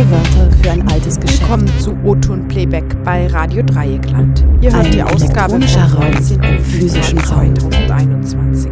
Neue Wörter für ein altes Geschäft. Willkommen zu O-Ton Playback bei Radio Dreieckland. Ihr hört Ein die Ausgabe vom Raum 19. im physischen Februar Raum. 2021.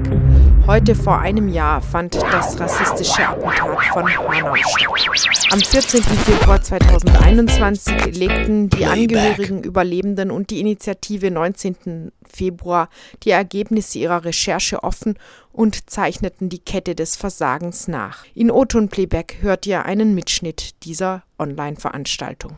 Heute vor einem Jahr fand das rassistische Attentat von Hanau statt. Am 14. Februar 2021 legten die Angehörigen, Überlebenden und die Initiative 19. Februar die Ergebnisse ihrer Recherche offen und zeichneten die Kette des Versagens nach. In O-Ton Playback hört ihr einen Mitschnitt dieser Online-Veranstaltung.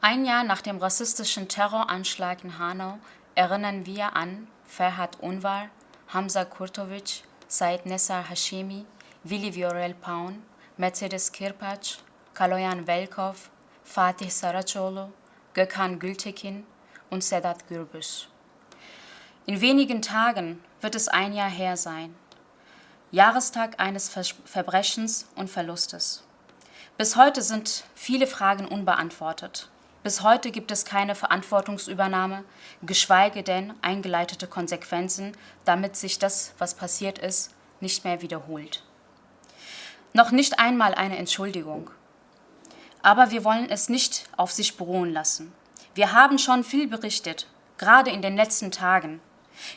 Ein Jahr nach dem rassistischen Terroranschlag in Hanau erinnern wir an Ferhat Unvar, Hamza Kurtovic, Said Nessar Hashemi, Willi Viorel Paun, Mercedes Kirpac, Kaloyan Velkov, Fatih Saracoğlu, Gökhan Gültekin und Sedat Gürbüz. In wenigen Tagen wird es ein Jahr her sein. Jahrestag eines Ver Verbrechens und Verlustes. Bis heute sind viele Fragen unbeantwortet. Bis heute gibt es keine Verantwortungsübernahme, geschweige denn eingeleitete Konsequenzen, damit sich das, was passiert ist, nicht mehr wiederholt. Noch nicht einmal eine Entschuldigung. Aber wir wollen es nicht auf sich beruhen lassen. Wir haben schon viel berichtet, gerade in den letzten Tagen,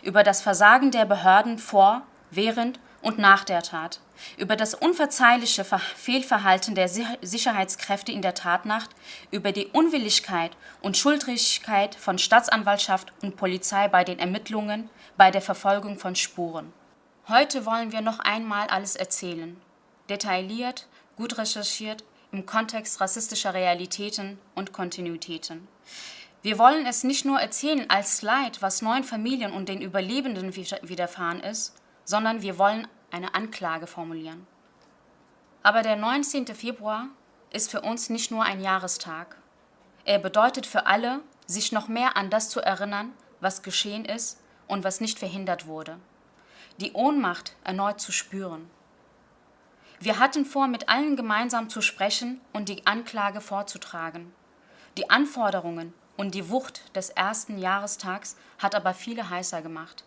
über das Versagen der Behörden vor, während und nach der Tat, über das unverzeihliche Ver Fehlverhalten der Si- Sicherheitskräfte in der Tatnacht, über die Unwilligkeit und Schuldrigkeit von Staatsanwaltschaft und Polizei bei den Ermittlungen, bei der Verfolgung von Spuren. Heute wollen wir noch einmal alles erzählen, detailliert, gut recherchiert, im Kontext rassistischer Realitäten und Kontinuitäten. Wir wollen es nicht nur erzählen als Leid, was neun Familien und den Überlebenden wider- widerfahren ist, sondern wir wollen eine Anklage formulieren. Aber der 19. Februar ist für uns nicht nur ein Jahrestag. Er bedeutet für alle, sich noch mehr an das zu erinnern, was geschehen ist und was nicht verhindert wurde. Die Ohnmacht erneut zu spüren. Wir hatten vor, mit allen gemeinsam zu sprechen und die Anklage vorzutragen. Die Anforderungen und die Wucht des ersten Jahrestags hat aber viele heißer gemacht.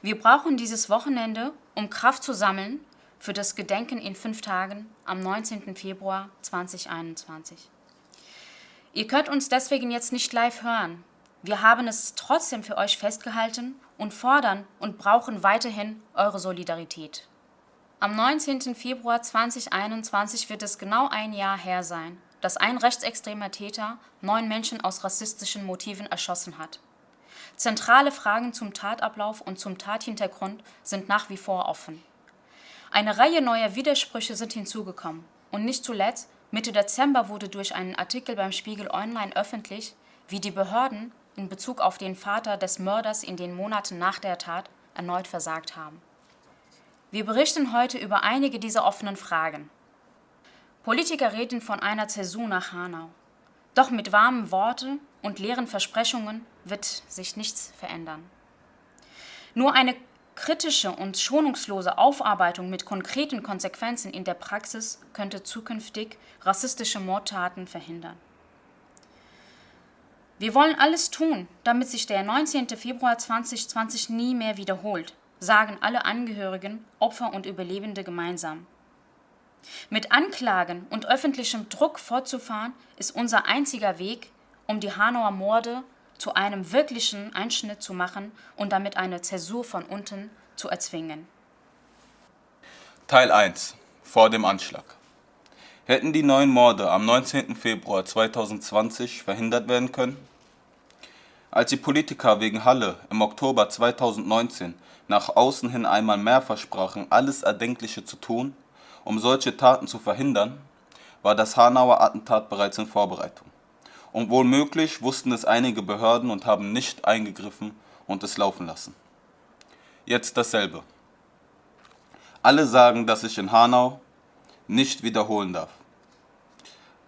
Wir brauchen dieses Wochenende, um Kraft zu sammeln für das Gedenken in fünf Tagen am 19. Februar 2021. Ihr könnt uns deswegen jetzt nicht live hören. Wir haben es trotzdem für euch festgehalten und fordern und brauchen weiterhin eure Solidarität. Am 19. Februar 2021 wird es genau ein Jahr her sein, dass ein rechtsextremer Täter neun Menschen aus rassistischen Motiven erschossen hat. Zentrale Fragen zum Tatablauf und zum Tathintergrund sind nach wie vor offen. Eine Reihe neuer Widersprüche sind hinzugekommen. Und nicht zuletzt, Mitte Dezember wurde durch einen Artikel beim Spiegel Online öffentlich, wie die Behörden in Bezug auf den Vater des Mörders in den Monaten nach der Tat erneut versagt haben. Wir berichten heute über einige dieser offenen Fragen. Politiker reden von einer Zäsur nach Hanau. Doch mit warmen Worten und leeren Versprechungen wird sich nichts verändern. Nur eine kritische und schonungslose Aufarbeitung mit konkreten Konsequenzen in der Praxis könnte zukünftig rassistische Mordtaten verhindern. Wir wollen alles tun, damit sich der 19. Februar 2020 nie mehr wiederholt, sagen alle Angehörigen, Opfer und Überlebende gemeinsam. Mit Anklagen und öffentlichem Druck fortzufahren, ist unser einziger Weg, um die Hanauer Morde zu einem wirklichen Einschnitt zu machen und damit eine Zäsur von unten zu erzwingen. Teil 1 Vor dem Anschlag Hätten die neun Morde am 19. Februar 2020 verhindert werden können? Als die Politiker wegen Halle im Oktober 2019 nach außen hin einmal mehr versprachen, alles Erdenkliche zu tun, um solche Taten zu verhindern, war das Hanauer Attentat bereits in Vorbereitung. Und wohlmöglich wussten es einige Behörden und haben nicht eingegriffen und es laufen lassen. Jetzt dasselbe. Alle sagen, dass sich in Hanau nicht wiederholen darf.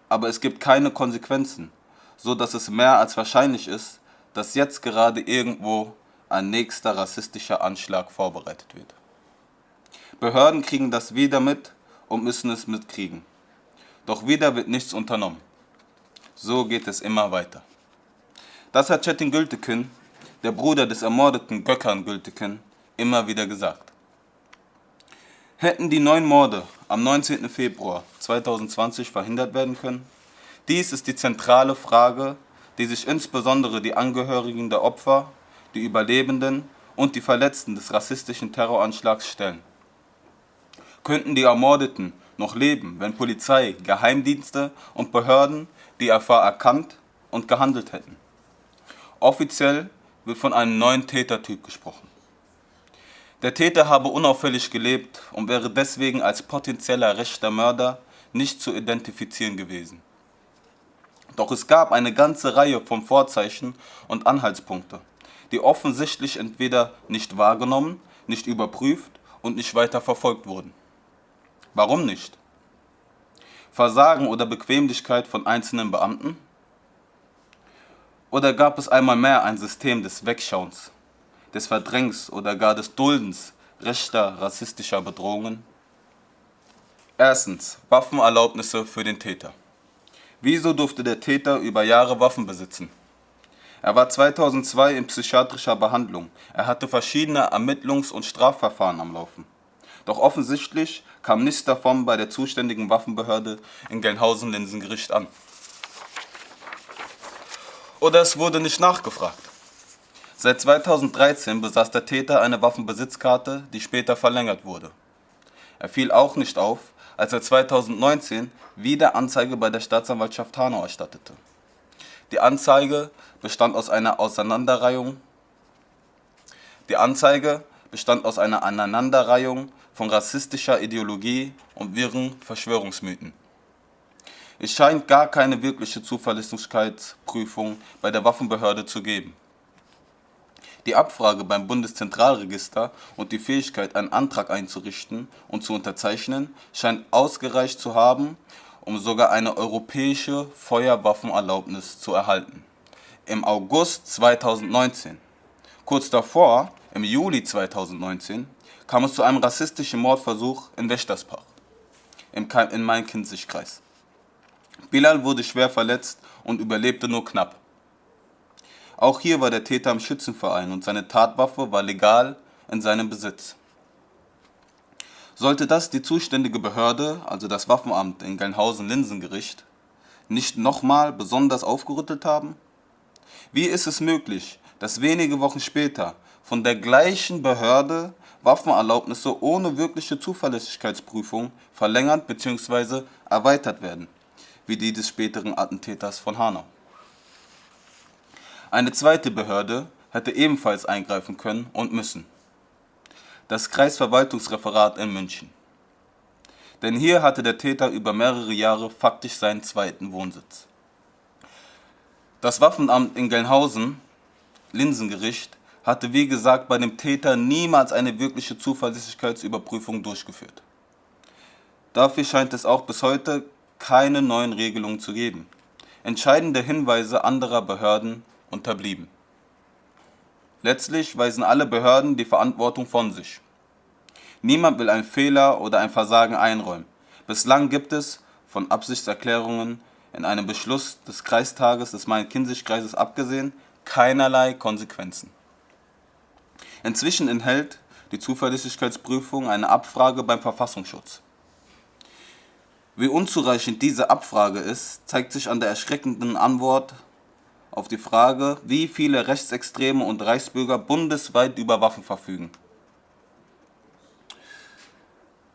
Aber es gibt keine Konsequenzen, so dass es mehr als wahrscheinlich ist, dass jetzt gerade irgendwo ein nächster rassistischer Anschlag vorbereitet wird. Behörden kriegen das wieder mit und müssen es mitkriegen. Doch wieder wird nichts unternommen. So geht es immer weiter. Das hat Çetin Gültekin, der Bruder des ermordeten Gökhan Gültekin, immer wieder gesagt. Hätten die neun Morde am 19. Februar 2020 verhindert werden können? Dies ist die zentrale Frage, die sich insbesondere die Angehörigen der Opfer, die Überlebenden und die Verletzten des rassistischen Terroranschlags stellen. Könnten die Ermordeten noch leben, wenn Polizei, Geheimdienste und Behörden die Erfahrung erkannt und gehandelt hätten? Offiziell wird von einem neuen Tätertyp gesprochen. Der Täter habe unauffällig gelebt und wäre deswegen als potenzieller rechter Mörder nicht zu identifizieren gewesen. Doch es gab eine ganze Reihe von Vorzeichen und Anhaltspunkte, die offensichtlich entweder nicht wahrgenommen, nicht überprüft und nicht weiter verfolgt wurden. Warum nicht? Versagen oder Bequemlichkeit von einzelnen Beamten? Oder gab es einmal mehr ein System des Wegschauens, des Verdrängens oder gar des Duldens rechter rassistischer Bedrohungen? Erstens Waffenerlaubnisse für den Täter. Wieso durfte der Täter über Jahre Waffen besitzen? Er war 2002 in psychiatrischer Behandlung. Er hatte verschiedene Ermittlungs- und Strafverfahren am Laufen. Doch offensichtlich kam nichts davon bei der zuständigen Waffenbehörde in Gelnhausen-Linsengericht an. Oder es wurde nicht nachgefragt. Seit 2013 besaß der Täter eine Waffenbesitzkarte, die später verlängert wurde. Er fiel auch nicht auf, als er 2019 wieder Anzeige bei der Staatsanwaltschaft Hanau erstattete. Die Anzeige bestand aus einer Auseinanderreihung die Anzeige bestand aus einer Aneinanderreihung von rassistischer Ideologie und wirren Verschwörungsmythen. Es scheint gar keine wirkliche Zuverlässigkeitsprüfung bei der Waffenbehörde zu geben. Die Abfrage beim Bundeszentralregister und die Fähigkeit, einen Antrag einzurichten und zu unterzeichnen, scheint ausgereicht zu haben, um sogar eine europäische Feuerwaffenerlaubnis zu erhalten. Im August 2019, kurz davor, im Juli 2019, kam es zu einem rassistischen Mordversuch in Wächtersbach, im in Main-Kinzig-Kreis. Bilal wurde schwer verletzt und überlebte nur knapp. Auch hier war der Täter im Schützenverein und seine Tatwaffe war legal in seinem Besitz. Sollte das die zuständige Behörde, also das Waffenamt in Gelnhausen-Linsengericht, nicht nochmal besonders aufgerüttelt haben? Wie ist es möglich, dass wenige Wochen später von der gleichen Behörde Waffenerlaubnisse ohne wirkliche Zuverlässigkeitsprüfung verlängert bzw. erweitert werden, wie die des späteren Attentäters von Hanau? Eine zweite Behörde hätte ebenfalls eingreifen können und müssen das Kreisverwaltungsreferat in München. Denn hier hatte der Täter über mehrere Jahre faktisch seinen zweiten Wohnsitz. Das Waffenamt in Gelnhausen, Linsengericht, hatte wie gesagt bei dem Täter niemals eine wirkliche Zuverlässigkeitsüberprüfung durchgeführt. Dafür scheint es auch bis heute keine neuen Regelungen zu geben. Entscheidende Hinweise anderer Behörden unterblieben. Letztlich weisen alle Behörden die Verantwortung von sich. Niemand will einen Fehler oder ein Versagen einräumen. Bislang gibt es, von Absichtserklärungen in einem Beschluss des Kreistages des Main-Kinzig-Kreises abgesehen, keinerlei Konsequenzen. Inzwischen enthält die Zuverlässigkeitsprüfung eine Abfrage beim Verfassungsschutz. Wie unzureichend diese Abfrage ist, zeigt sich an der erschreckenden Antwort auf die Frage, wie viele Rechtsextreme und Reichsbürger bundesweit über Waffen verfügen.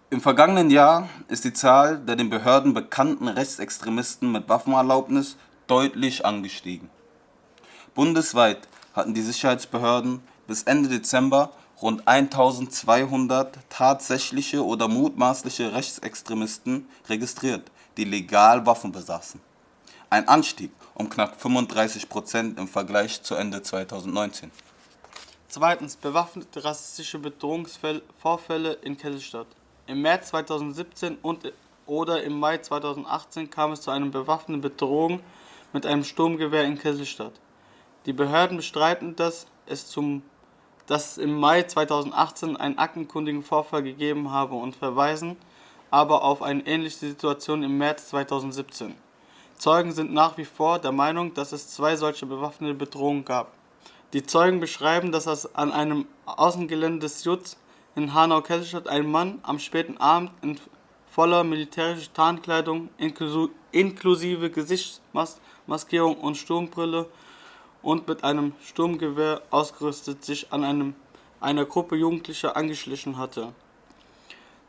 Im vergangenen Jahr ist die Zahl der den Behörden bekannten Rechtsextremisten mit Waffenerlaubnis deutlich angestiegen. Bundesweit hatten die Sicherheitsbehörden bis Ende Dezember rund 1200 tatsächliche oder mutmaßliche Rechtsextremisten registriert, die legal Waffen besaßen. Ein Anstieg um knapp 35 Prozent im Vergleich zu Ende 2019. Zweitens bewaffnete rassistische Bedrohungsvorfälle in Kesselstadt. Im März 2017 und oder im Mai 2018 kam es zu einer bewaffneten Bedrohung mit einem Sturmgewehr in Kesselstadt. Die Behörden bestreiten, dass es, zum, dass es im Mai 2018 einen aktenkundigen Vorfall gegeben habe und verweisen aber auf eine ähnliche Situation im März 2017. Zeugen sind nach wie vor der Meinung, dass es zwei solche bewaffnete Bedrohungen gab. Die Zeugen beschreiben, dass es an einem Außengelände des Jutz in Hanau-Kesselstadt ein Mann am späten Abend in voller militärischer Tarnkleidung inklusive Gesichtsmaskierung und Sturmbrille und mit einem Sturmgewehr ausgerüstet sich an einem, einer Gruppe Jugendlicher angeschlichen hatte.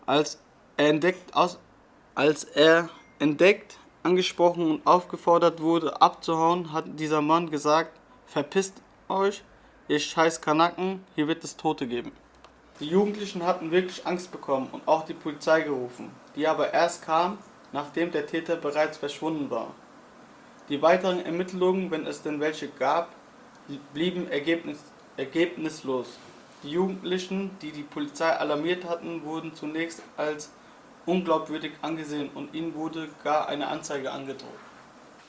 Als er entdeckt, aus, als er entdeckt angesprochen und aufgefordert wurde, abzuhauen, hat dieser Mann gesagt, verpisst euch, ihr scheiß Kanaken, hier wird es Tote geben. Die Jugendlichen hatten wirklich Angst bekommen und auch die Polizei gerufen, die aber erst kam, nachdem der Täter bereits verschwunden war. Die weiteren Ermittlungen, wenn es denn welche gab, blieben ergebnis ergebnislos. Die Jugendlichen, die die Polizei alarmiert hatten, wurden zunächst als unglaubwürdig angesehen und ihnen wurde gar eine Anzeige angedroht.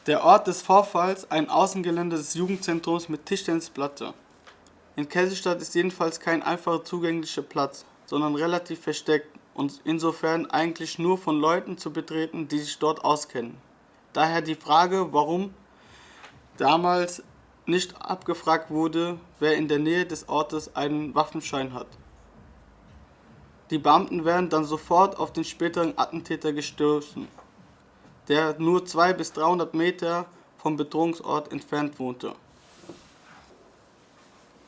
Der Ort des Vorfalls, ein Außengelände des Jugendzentrums mit Tischtennisplatte. In Kaiserstadt ist jedenfalls kein einfacher zugänglicher Platz, sondern relativ versteckt und insofern eigentlich nur von Leuten zu betreten, die sich dort auskennen. Daher die Frage, warum damals nicht abgefragt wurde, wer in der Nähe des Ortes einen Waffenschein hat. Die Beamten werden dann sofort auf den späteren Attentäter gestoßen, der nur 200 bis 300 Meter vom Bedrohungsort entfernt wohnte.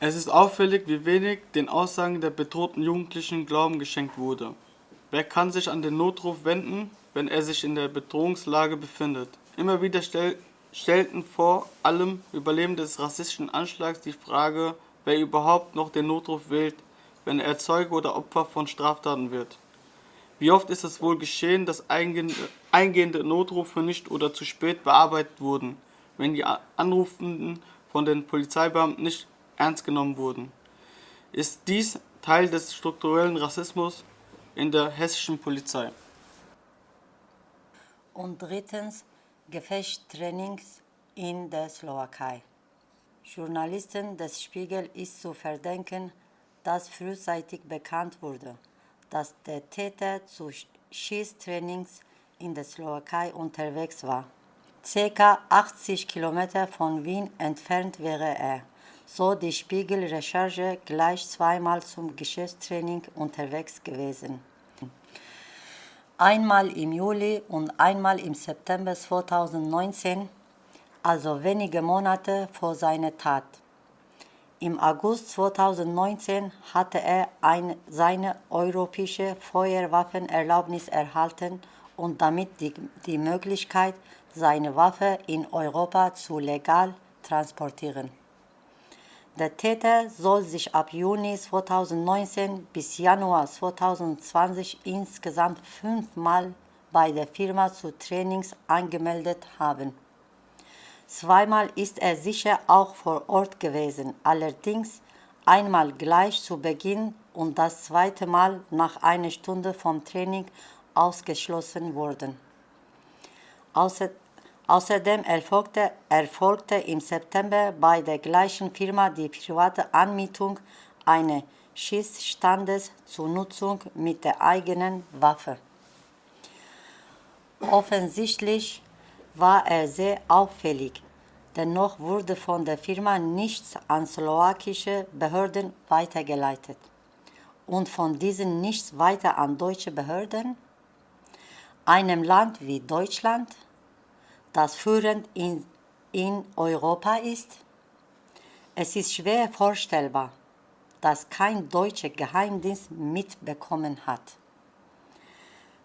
Es ist auffällig, wie wenig den Aussagen der bedrohten Jugendlichen Glauben geschenkt wurde. Wer kann sich an den Notruf wenden, wenn er sich in der Bedrohungslage befindet? Immer wieder stell, stellten vor allem Überlebende des rassistischen Anschlags die Frage, wer überhaupt noch den Notruf wählt, wenn er Zeuge oder Opfer von Straftaten wird. Wie oft ist es wohl geschehen, dass eingehende Notrufe nicht oder zu spät bearbeitet wurden, wenn die Anrufenden von den Polizeibeamten nicht ernst genommen wurden? Ist dies Teil des strukturellen Rassismus in der hessischen Polizei? Und drittens Gefechtstrainings in der Slowakei. Journalisten des Spiegel ist zu verdenken, dass frühzeitig bekannt wurde, dass der Täter zu Schießtrainings in der Slowakei unterwegs war. Circa 80 Kilometer von Wien entfernt wäre er, so die Spiegel-Recherche gleich zweimal zum Geschäftstraining unterwegs gewesen. Einmal im Juli und einmal im September 2019, also wenige Monate vor seiner Tat. Im August 2019 hatte er ein, seine europäische Feuerwaffenerlaubnis erhalten und damit die, die Möglichkeit, seine Waffe in Europa zu legal transportieren. Der Täter soll sich ab Juni 2019 bis Januar 2020 insgesamt fünfmal bei der Firma zu Trainings angemeldet haben. Zweimal ist er sicher auch vor Ort gewesen, allerdings einmal gleich zu Beginn und das zweite Mal nach einer Stunde vom Training ausgeschlossen worden. Außerdem erfolgte, erfolgte im September bei der gleichen Firma die private Anmietung eines Schießstandes zur Nutzung mit der eigenen Waffe. Offensichtlich war er sehr auffällig. Dennoch wurde von der Firma nichts an slowakische Behörden weitergeleitet und von diesen nichts weiter an deutsche Behörden. Einem Land wie Deutschland, das führend in, in Europa ist, es ist schwer vorstellbar, dass kein deutscher Geheimdienst mitbekommen hat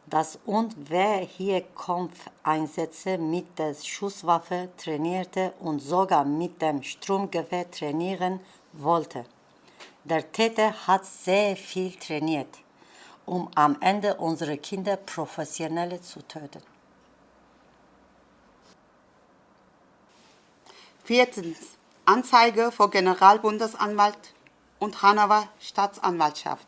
dass und wer hier Kampfeinsätze mit der Schusswaffe trainierte und sogar mit dem Stromgewehr trainieren wollte. Der Täter hat sehr viel trainiert, um am Ende unsere Kinder professionell zu töten. Viertens. Anzeige vor Generalbundesanwalt und Hanauer Staatsanwaltschaft.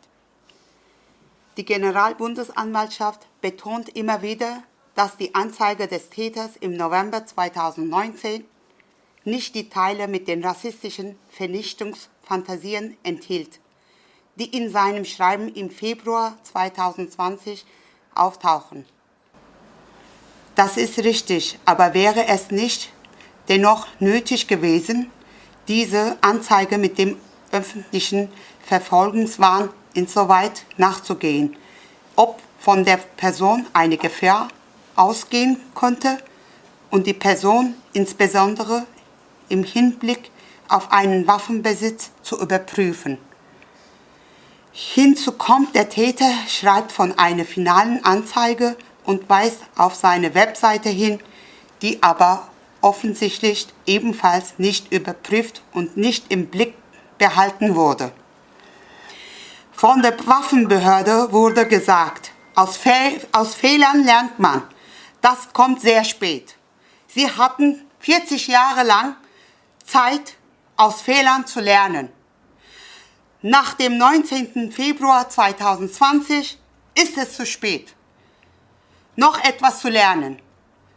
Die Generalbundesanwaltschaft betont immer wieder, dass die Anzeige des Täters im November 2019 nicht die Teile mit den rassistischen Vernichtungsfantasien enthielt, die in seinem Schreiben im Februar 2020 auftauchen. Das ist richtig, aber wäre es nicht dennoch nötig gewesen, diese Anzeige mit dem öffentlichen Verfolgungswahn insoweit nachzugehen, ob von der Person eine Gefahr ausgehen konnte und die Person insbesondere im Hinblick auf einen Waffenbesitz zu überprüfen. Hinzu kommt, der Täter schreibt von einer finalen Anzeige und weist auf seine Webseite hin, die aber offensichtlich ebenfalls nicht überprüft und nicht im Blick behalten wurde. Von der Waffenbehörde wurde gesagt, aus, Fe aus Fehlern lernt man. Das kommt sehr spät. Sie hatten 40 Jahre lang Zeit, aus Fehlern zu lernen. Nach dem 19. Februar 2020 ist es zu spät, noch etwas zu lernen.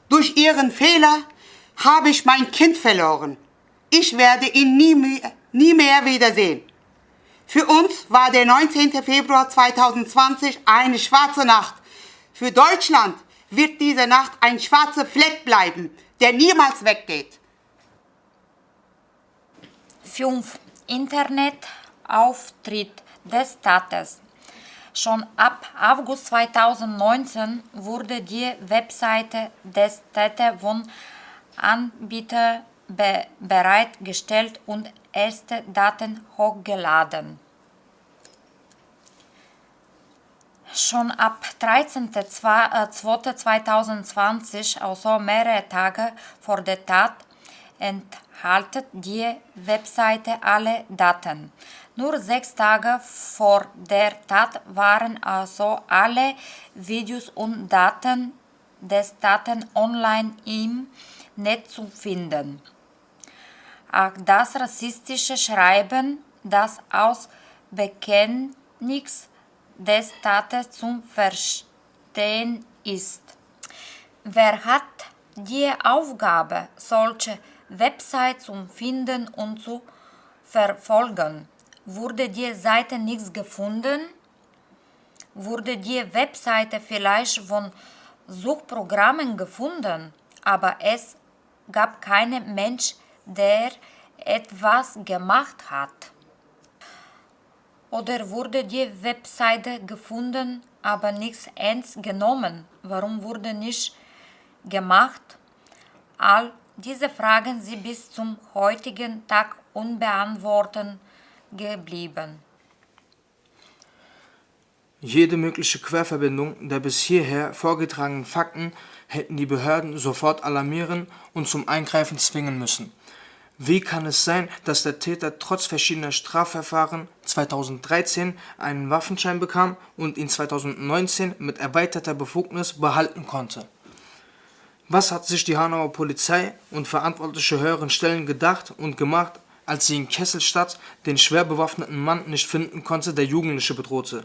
Durch Ihren Fehler habe ich mein Kind verloren. Ich werde ihn nie mehr, nie mehr wiedersehen. Für uns war der 19. Februar 2020 eine schwarze Nacht. Für Deutschland wird diese Nacht ein schwarzer Fleck bleiben, der niemals weggeht. 5. Internetauftritt des Staates. Schon ab August 2019 wurde die Webseite des Täterwohnanbieters be bereitgestellt und erste Daten hochgeladen. Schon ab 13.02.2020, also mehrere Tage vor der Tat, enthalten die Webseite alle Daten. Nur sechs Tage vor der Tat waren also alle Videos und Daten des Daten online im Netz zu finden. Auch das rassistische Schreiben, das aus Bekenntnis des Staates zum Verstehen ist. Wer hat die Aufgabe, solche Websites zu finden und zu verfolgen? Wurde die Seite nichts gefunden? Wurde die Webseite vielleicht von Suchprogrammen gefunden, aber es gab keinen Mensch, der etwas gemacht hat? Oder wurde die Webseite gefunden, aber nichts ernst genommen? Warum wurde nicht gemacht? All diese Fragen sind bis zum heutigen Tag unbeantwortet geblieben. Jede mögliche Querverbindung der bis hierher vorgetragenen Fakten hätten die Behörden sofort alarmieren und zum Eingreifen zwingen müssen. Wie kann es sein, dass der Täter trotz verschiedener Strafverfahren 2013 einen Waffenschein bekam und ihn 2019 mit erweiterter Befugnis behalten konnte? Was hat sich die Hanauer Polizei und verantwortliche höheren Stellen gedacht und gemacht, als sie in Kesselstadt den schwer bewaffneten Mann nicht finden konnte, der Jugendliche bedrohte?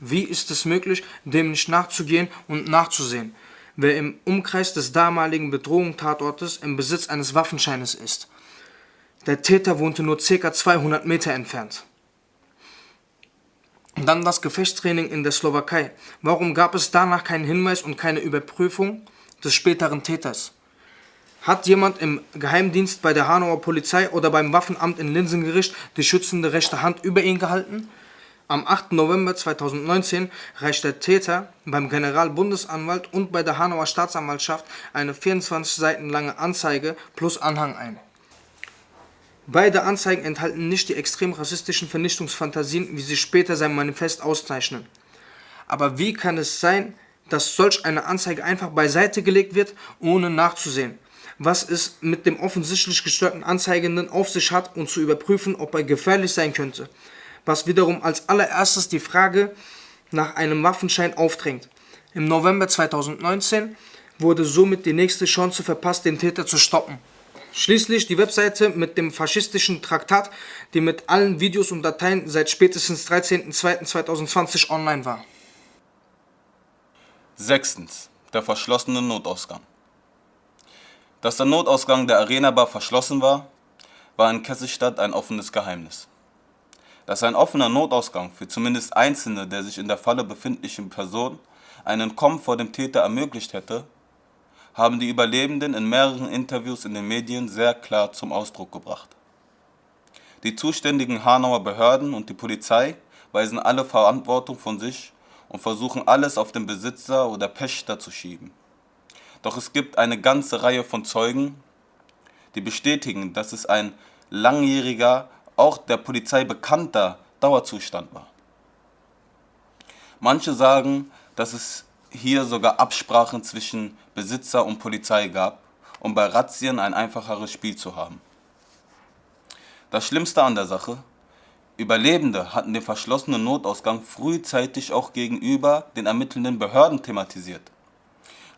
Wie ist es möglich, dem nicht nachzugehen und nachzusehen, wer im Umkreis des damaligen Bedrohungstatortes im Besitz eines Waffenscheines ist? Der Täter wohnte nur ca. 200 Meter entfernt. Dann das Gefechtstraining in der Slowakei. Warum gab es danach keinen Hinweis und keine Überprüfung des späteren Täters? Hat jemand im Geheimdienst bei der Hanauer Polizei oder beim Waffenamt in Linsengericht die schützende rechte Hand über ihn gehalten? Am 8. November 2019 reicht der Täter beim Generalbundesanwalt und bei der Hanauer Staatsanwaltschaft eine 24 Seiten lange Anzeige plus Anhang ein. Beide Anzeigen enthalten nicht die extrem rassistischen Vernichtungsfantasien, wie sie später sein Manifest auszeichnen. Aber wie kann es sein, dass solch eine Anzeige einfach beiseite gelegt wird, ohne nachzusehen, was es mit dem offensichtlich gestörten Anzeigenden auf sich hat und zu überprüfen, ob er gefährlich sein könnte, was wiederum als allererstes die Frage nach einem Waffenschein aufdrängt. Im November 2019 wurde somit die nächste Chance verpasst, den Täter zu stoppen. Schließlich die Webseite mit dem faschistischen Traktat, die mit allen Videos und Dateien seit spätestens 13.02.2020 online war. Sechstens. Der verschlossene Notausgang. Dass der Notausgang der Arena Bar verschlossen war, war in Kesselstadt ein offenes Geheimnis. Dass ein offener Notausgang für zumindest einzelne der sich in der Falle befindlichen Personen einen Kommen vor dem Täter ermöglicht hätte, haben die Überlebenden in mehreren Interviews in den Medien sehr klar zum Ausdruck gebracht. Die zuständigen Hanauer Behörden und die Polizei weisen alle Verantwortung von sich und versuchen alles auf den Besitzer oder Pächter zu schieben. Doch es gibt eine ganze Reihe von Zeugen, die bestätigen, dass es ein langjähriger, auch der Polizei bekannter Dauerzustand war. Manche sagen, dass es hier sogar Absprachen zwischen Besitzer und Polizei gab, um bei Razzien ein einfacheres Spiel zu haben. Das Schlimmste an der Sache, Überlebende hatten den verschlossenen Notausgang frühzeitig auch gegenüber den ermittelnden Behörden thematisiert.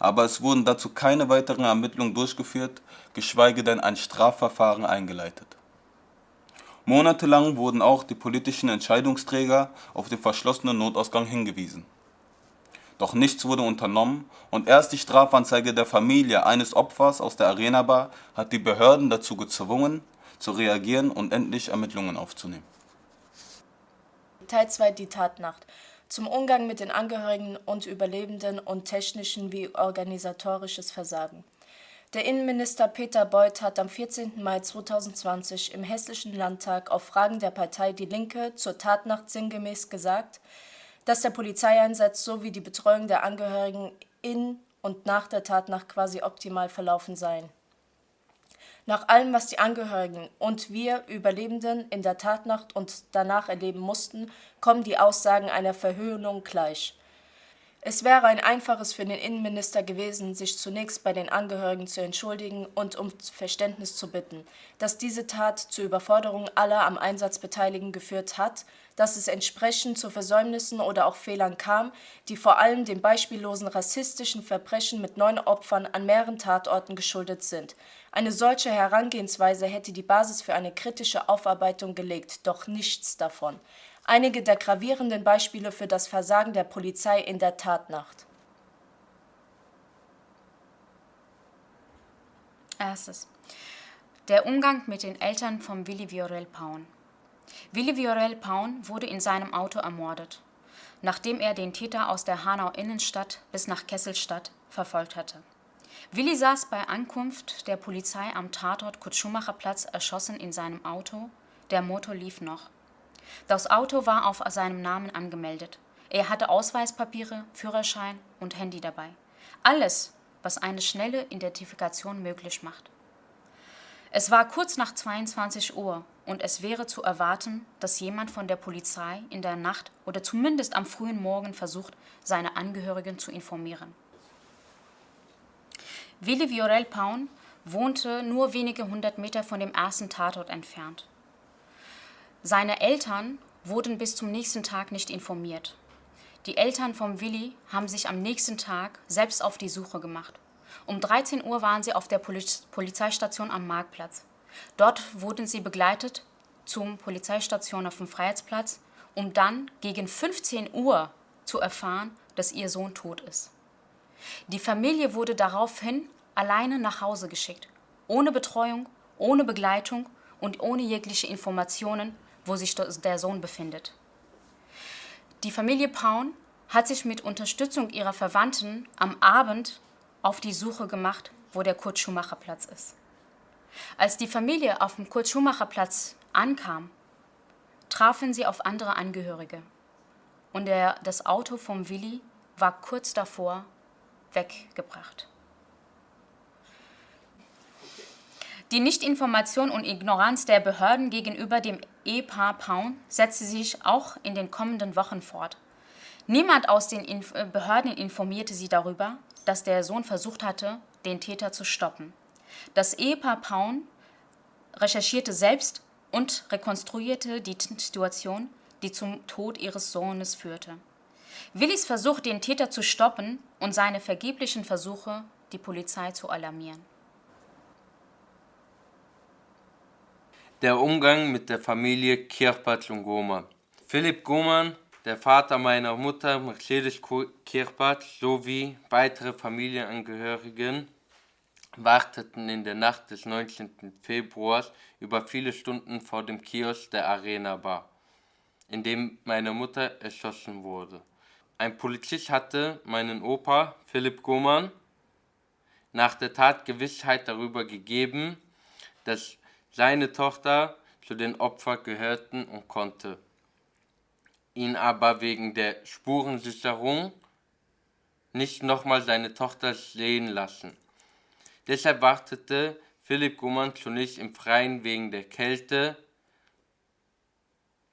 Aber es wurden dazu keine weiteren Ermittlungen durchgeführt, geschweige denn ein Strafverfahren eingeleitet. Monatelang wurden auch die politischen Entscheidungsträger auf den verschlossenen Notausgang hingewiesen. Doch nichts wurde unternommen und erst die Strafanzeige der Familie eines Opfers aus der Arena-Bar hat die Behörden dazu gezwungen, zu reagieren und endlich Ermittlungen aufzunehmen. Teil 2 Die Tatnacht. Zum Umgang mit den Angehörigen und Überlebenden und technischen wie organisatorisches Versagen. Der Innenminister Peter Beuth hat am 14. Mai 2020 im Hessischen Landtag auf Fragen der Partei Die Linke zur Tatnacht sinngemäß gesagt, dass der Polizeieinsatz sowie die Betreuung der Angehörigen in und nach der Tatnacht quasi optimal verlaufen seien. Nach allem, was die Angehörigen und wir Überlebenden in der Tatnacht und danach erleben mussten, kommen die Aussagen einer Verhöhnung gleich. Es wäre ein einfaches für den Innenminister gewesen, sich zunächst bei den Angehörigen zu entschuldigen und um Verständnis zu bitten, dass diese Tat zur Überforderung aller am Einsatz Beteiligten geführt hat, dass es entsprechend zu Versäumnissen oder auch Fehlern kam, die vor allem den beispiellosen rassistischen Verbrechen mit neun Opfern an mehreren Tatorten geschuldet sind. Eine solche Herangehensweise hätte die Basis für eine kritische Aufarbeitung gelegt, doch nichts davon einige der gravierenden Beispiele für das Versagen der Polizei in der Tatnacht. Erstes. Der Umgang mit den Eltern von Willi Viorel Paun. Willi Viorel Paun wurde in seinem Auto ermordet, nachdem er den Täter aus der Hanau Innenstadt bis nach Kesselstadt verfolgt hatte. Willi saß bei Ankunft der Polizei am Tatort Kurt-Schumacher-Platz erschossen in seinem Auto. Der Motor lief noch. Das Auto war auf seinem Namen angemeldet. Er hatte Ausweispapiere, Führerschein und Handy dabei. Alles, was eine schnelle Identifikation möglich macht. Es war kurz nach 22 Uhr und es wäre zu erwarten, dass jemand von der Polizei in der Nacht oder zumindest am frühen Morgen versucht, seine Angehörigen zu informieren. Willi Viorel Paun wohnte nur wenige hundert Meter von dem ersten Tatort entfernt. Seine Eltern wurden bis zum nächsten Tag nicht informiert. Die Eltern von Willi haben sich am nächsten Tag selbst auf die Suche gemacht. Um 13 Uhr waren sie auf der Polizeistation am Marktplatz. Dort wurden sie begleitet zum Polizeistation auf dem Freiheitsplatz, um dann gegen 15 Uhr zu erfahren, dass ihr Sohn tot ist. Die Familie wurde daraufhin alleine nach Hause geschickt, ohne Betreuung, ohne Begleitung und ohne jegliche Informationen wo sich der Sohn befindet. Die Familie Paun hat sich mit Unterstützung ihrer Verwandten am Abend auf die Suche gemacht, wo der Kurt-Schumacher-Platz ist. Als die Familie auf dem Kurt-Schumacher-Platz ankam, trafen sie auf andere Angehörige. Und der, das Auto vom Willi war kurz davor weggebracht. Die Nichtinformation und Ignoranz der Behörden gegenüber dem Ehepaar Paun setzte sich auch in den kommenden Wochen fort. Niemand aus den Inf äh, Behörden informierte sie darüber, dass der Sohn versucht hatte, den Täter zu stoppen. Das Ehepaar Paun recherchierte selbst und rekonstruierte die Situation, die zum Tod ihres Sohnes führte. Willis Versuch, den Täter zu stoppen und seine vergeblichen Versuche, die Polizei zu alarmieren. Der Umgang mit der Familie Kirpat und Goman. Philipp Goman, der Vater meiner Mutter Mercedes Kirpat sowie weitere Familienangehörigen warteten in der Nacht des 19. Februars über viele Stunden vor dem Kiosk der Arena Bar, in dem meine Mutter erschossen wurde. Ein Polizist hatte meinen Opa Philipp Goman nach der Tat Gewissheit darüber gegeben, dass seine Tochter zu den Opfern gehörten und konnte ihn aber wegen der Spurensicherung nicht nochmal seine Tochter sehen lassen. Deshalb wartete Philipp Gumann zunächst im Freien wegen der Kälte,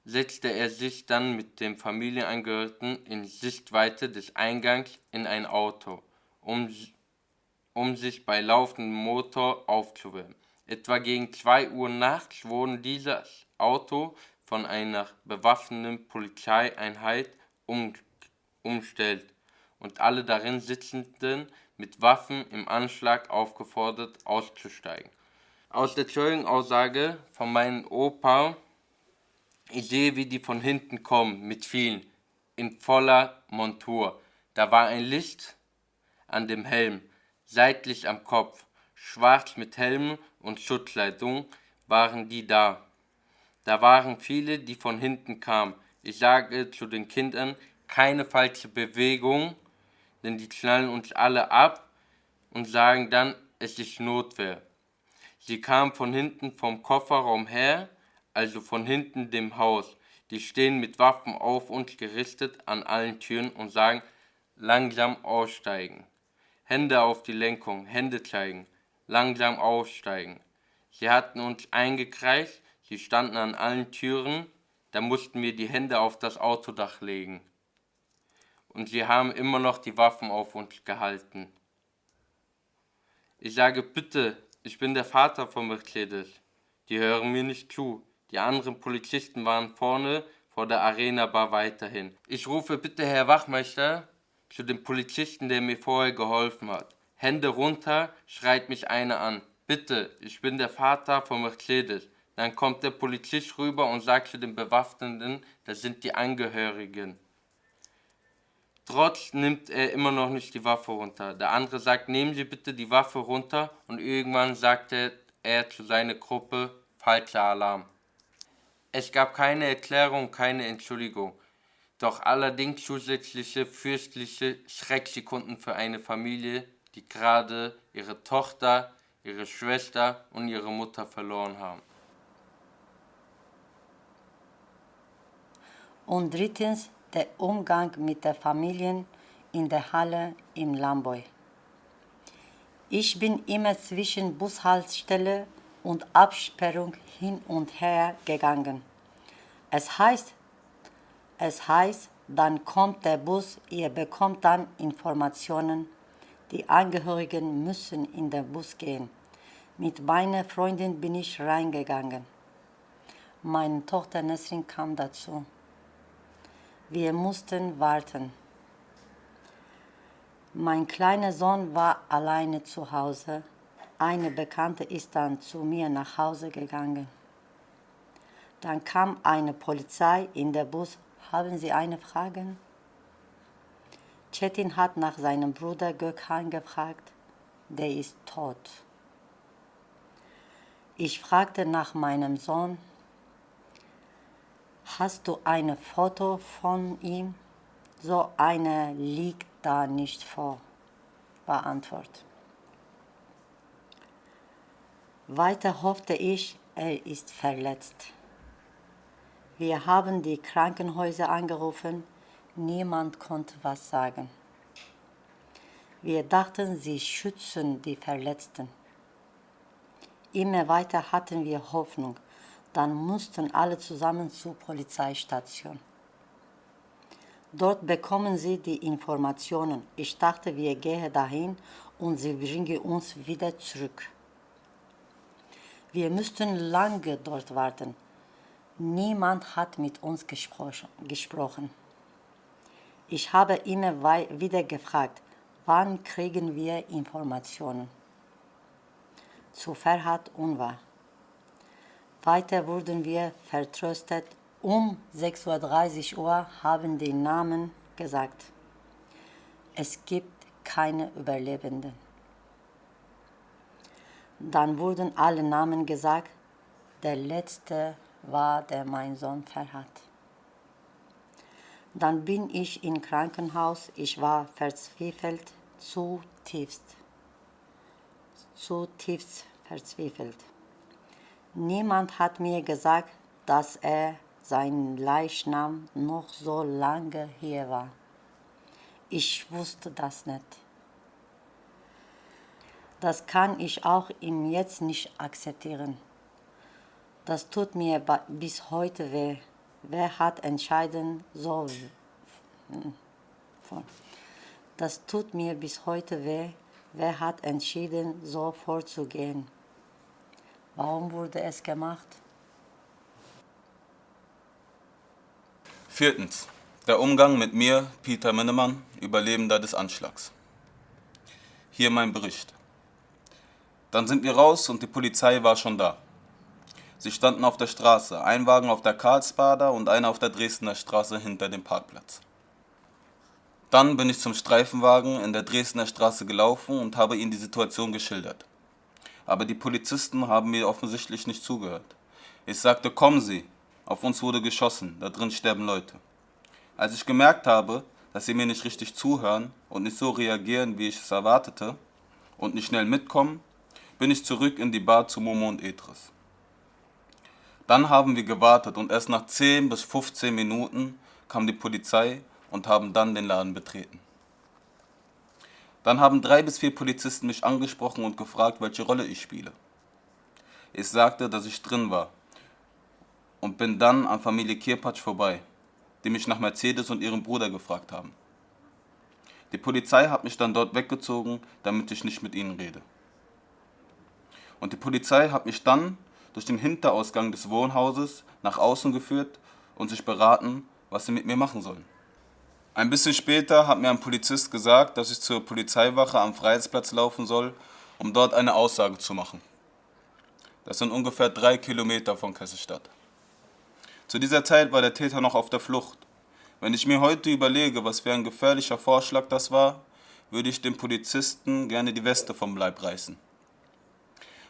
setzte er sich dann mit dem Familienangehörigen in Sichtweite des Eingangs in ein Auto, um, um sich bei laufendem Motor aufzuwärmen. Etwa gegen 2 Uhr nachts wurde dieses Auto von einer bewaffneten Polizeieinheit um, umstellt und alle darin Sitzenden mit Waffen im Anschlag aufgefordert auszusteigen. Aus der Zeugenaussage von meinem Opa, ich sehe, wie die von hinten kommen, mit vielen, in voller Montur. Da war ein Licht an dem Helm, seitlich am Kopf, schwarz mit Helm und Schutzkleidung waren die da. Da waren viele, die von hinten kamen. Ich sage zu den Kindern, keine falsche Bewegung, denn die knallen uns alle ab und sagen dann, es ist Notwehr. Sie kamen von hinten vom Kofferraum her, also von hinten dem Haus. Die stehen mit Waffen auf uns gerichtet an allen Türen und sagen, langsam aussteigen. Hände auf die Lenkung, Hände zeigen, langsam aussteigen. Sie hatten uns eingekreist, sie standen an allen Türen, da mussten wir die Hände auf das Autodach legen und sie haben immer noch die Waffen auf uns gehalten. Ich sage bitte, ich bin der Vater von Mercedes. Die hören mir nicht zu. Die anderen Polizisten waren vorne vor der Arena Bar weiterhin. Ich rufe bitte Herr Wachmeister zu dem Polizisten, der mir vorher geholfen hat. Hände runter, schreit mich einer an. Bitte, ich bin der Vater von Mercedes. Dann kommt der Polizist rüber und sagt zu den Bewaffneten, das sind die Angehörigen. Trotz nimmt er immer noch nicht die Waffe runter. Der andere sagt, nehmen Sie bitte die Waffe runter und irgendwann sagte er zu seiner Gruppe, falscher Alarm. Es gab keine Erklärung, keine Entschuldigung, doch allerdings zusätzliche fürstliche Schrecksekunden für eine Familie, die gerade ihre Tochter, ihre Schwester und ihre Mutter verloren haben. Und drittens der Umgang mit der Familien in der Halle im Lamboy. Ich bin immer zwischen Bushaltestelle und Absperrung hin und her gegangen. Es heißt, es heißt, dann kommt der Bus, ihr bekommt dann Informationen. Die Angehörigen müssen in den Bus gehen. Mit meiner Freundin bin ich reingegangen. Meine Tochter Nesrin kam dazu. Wir mussten warten. Mein kleiner Sohn war alleine zu Hause. Eine Bekannte ist dann zu mir nach Hause gegangen. Dann kam eine Polizei in der Bus. Haben Sie eine Frage? Chetin hat nach seinem Bruder Gökhan gefragt. Der ist tot. Ich fragte nach meinem Sohn. Hast du ein Foto von ihm? So eine liegt da nicht vor. War Antwort. Weiter hoffte ich, er ist verletzt. Wir haben die Krankenhäuser angerufen, niemand konnte was sagen. Wir dachten, sie schützen die Verletzten. Immer weiter hatten wir Hoffnung, dann mussten alle zusammen zur Polizeistation. Dort bekommen sie die Informationen. Ich dachte, wir gehen dahin und sie bringen uns wieder zurück. Wir müssten lange dort warten. Niemand hat mit uns gesprochen. Ich habe immer wieder gefragt, wann kriegen wir Informationen? Zu Ferhat Unwahr. Weiter wurden wir vertröstet. Um 6.30 Uhr haben die Namen gesagt. Es gibt keine Überlebenden. Dann wurden alle Namen gesagt. Der letzte war der mein Sohn Ferhat. Dann bin ich im Krankenhaus. Ich war verzweifelt, zutiefst, zutiefst verzweifelt. Niemand hat mir gesagt, dass er sein Leichnam noch so lange hier war. Ich wusste das nicht. Das kann ich auch ihm jetzt nicht akzeptieren. Das tut mir bis heute weh. Wer hat entschieden, so. Das tut mir bis heute weh. Wer hat entschieden, so vorzugehen? Warum wurde es gemacht? Viertens. Der Umgang mit mir, Peter Minnemann, Überlebender des Anschlags. Hier mein Bericht. Dann sind wir raus und die Polizei war schon da. Sie standen auf der Straße, ein Wagen auf der Karlsbader und einer auf der Dresdner Straße hinter dem Parkplatz. Dann bin ich zum Streifenwagen in der Dresdner Straße gelaufen und habe ihnen die Situation geschildert. Aber die Polizisten haben mir offensichtlich nicht zugehört. Ich sagte, kommen Sie, auf uns wurde geschossen, da drin sterben Leute. Als ich gemerkt habe, dass sie mir nicht richtig zuhören und nicht so reagieren, wie ich es erwartete, und nicht schnell mitkommen, bin ich zurück in die Bar zu Momo und Etris. Dann haben wir gewartet und erst nach 10 bis 15 Minuten kam die Polizei und haben dann den Laden betreten. Dann haben drei bis vier Polizisten mich angesprochen und gefragt, welche Rolle ich spiele. Ich sagte, dass ich drin war und bin dann an Familie Kirpatsch vorbei, die mich nach Mercedes und ihrem Bruder gefragt haben. Die Polizei hat mich dann dort weggezogen, damit ich nicht mit ihnen rede. Und die Polizei hat mich dann durch den Hinterausgang des Wohnhauses nach außen geführt und sich beraten, was sie mit mir machen sollen. Ein bisschen später hat mir ein Polizist gesagt, dass ich zur Polizeiwache am Freiheitsplatz laufen soll, um dort eine Aussage zu machen. Das sind ungefähr drei Kilometer von Kesselstadt. Zu dieser Zeit war der Täter noch auf der Flucht. Wenn ich mir heute überlege, was für ein gefährlicher Vorschlag das war, würde ich dem Polizisten gerne die Weste vom Leib reißen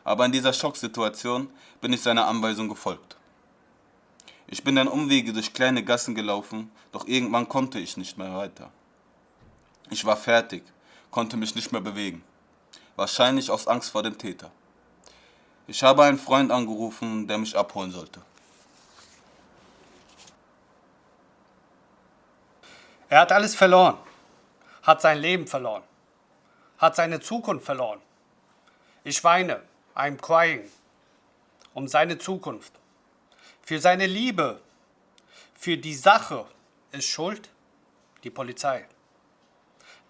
aber in dieser Schocksituation bin ich seiner Anweisung gefolgt. Ich bin dann Umwege durch kleine Gassen gelaufen, doch irgendwann konnte ich nicht mehr weiter. Ich war fertig, konnte mich nicht mehr bewegen, wahrscheinlich aus Angst vor dem Täter. Ich habe einen Freund angerufen, der mich abholen sollte. Er hat alles verloren, hat sein Leben verloren, hat seine Zukunft verloren. Ich weine, I'm crying um seine Zukunft, für seine Liebe, für die Sache ist schuld die Polizei.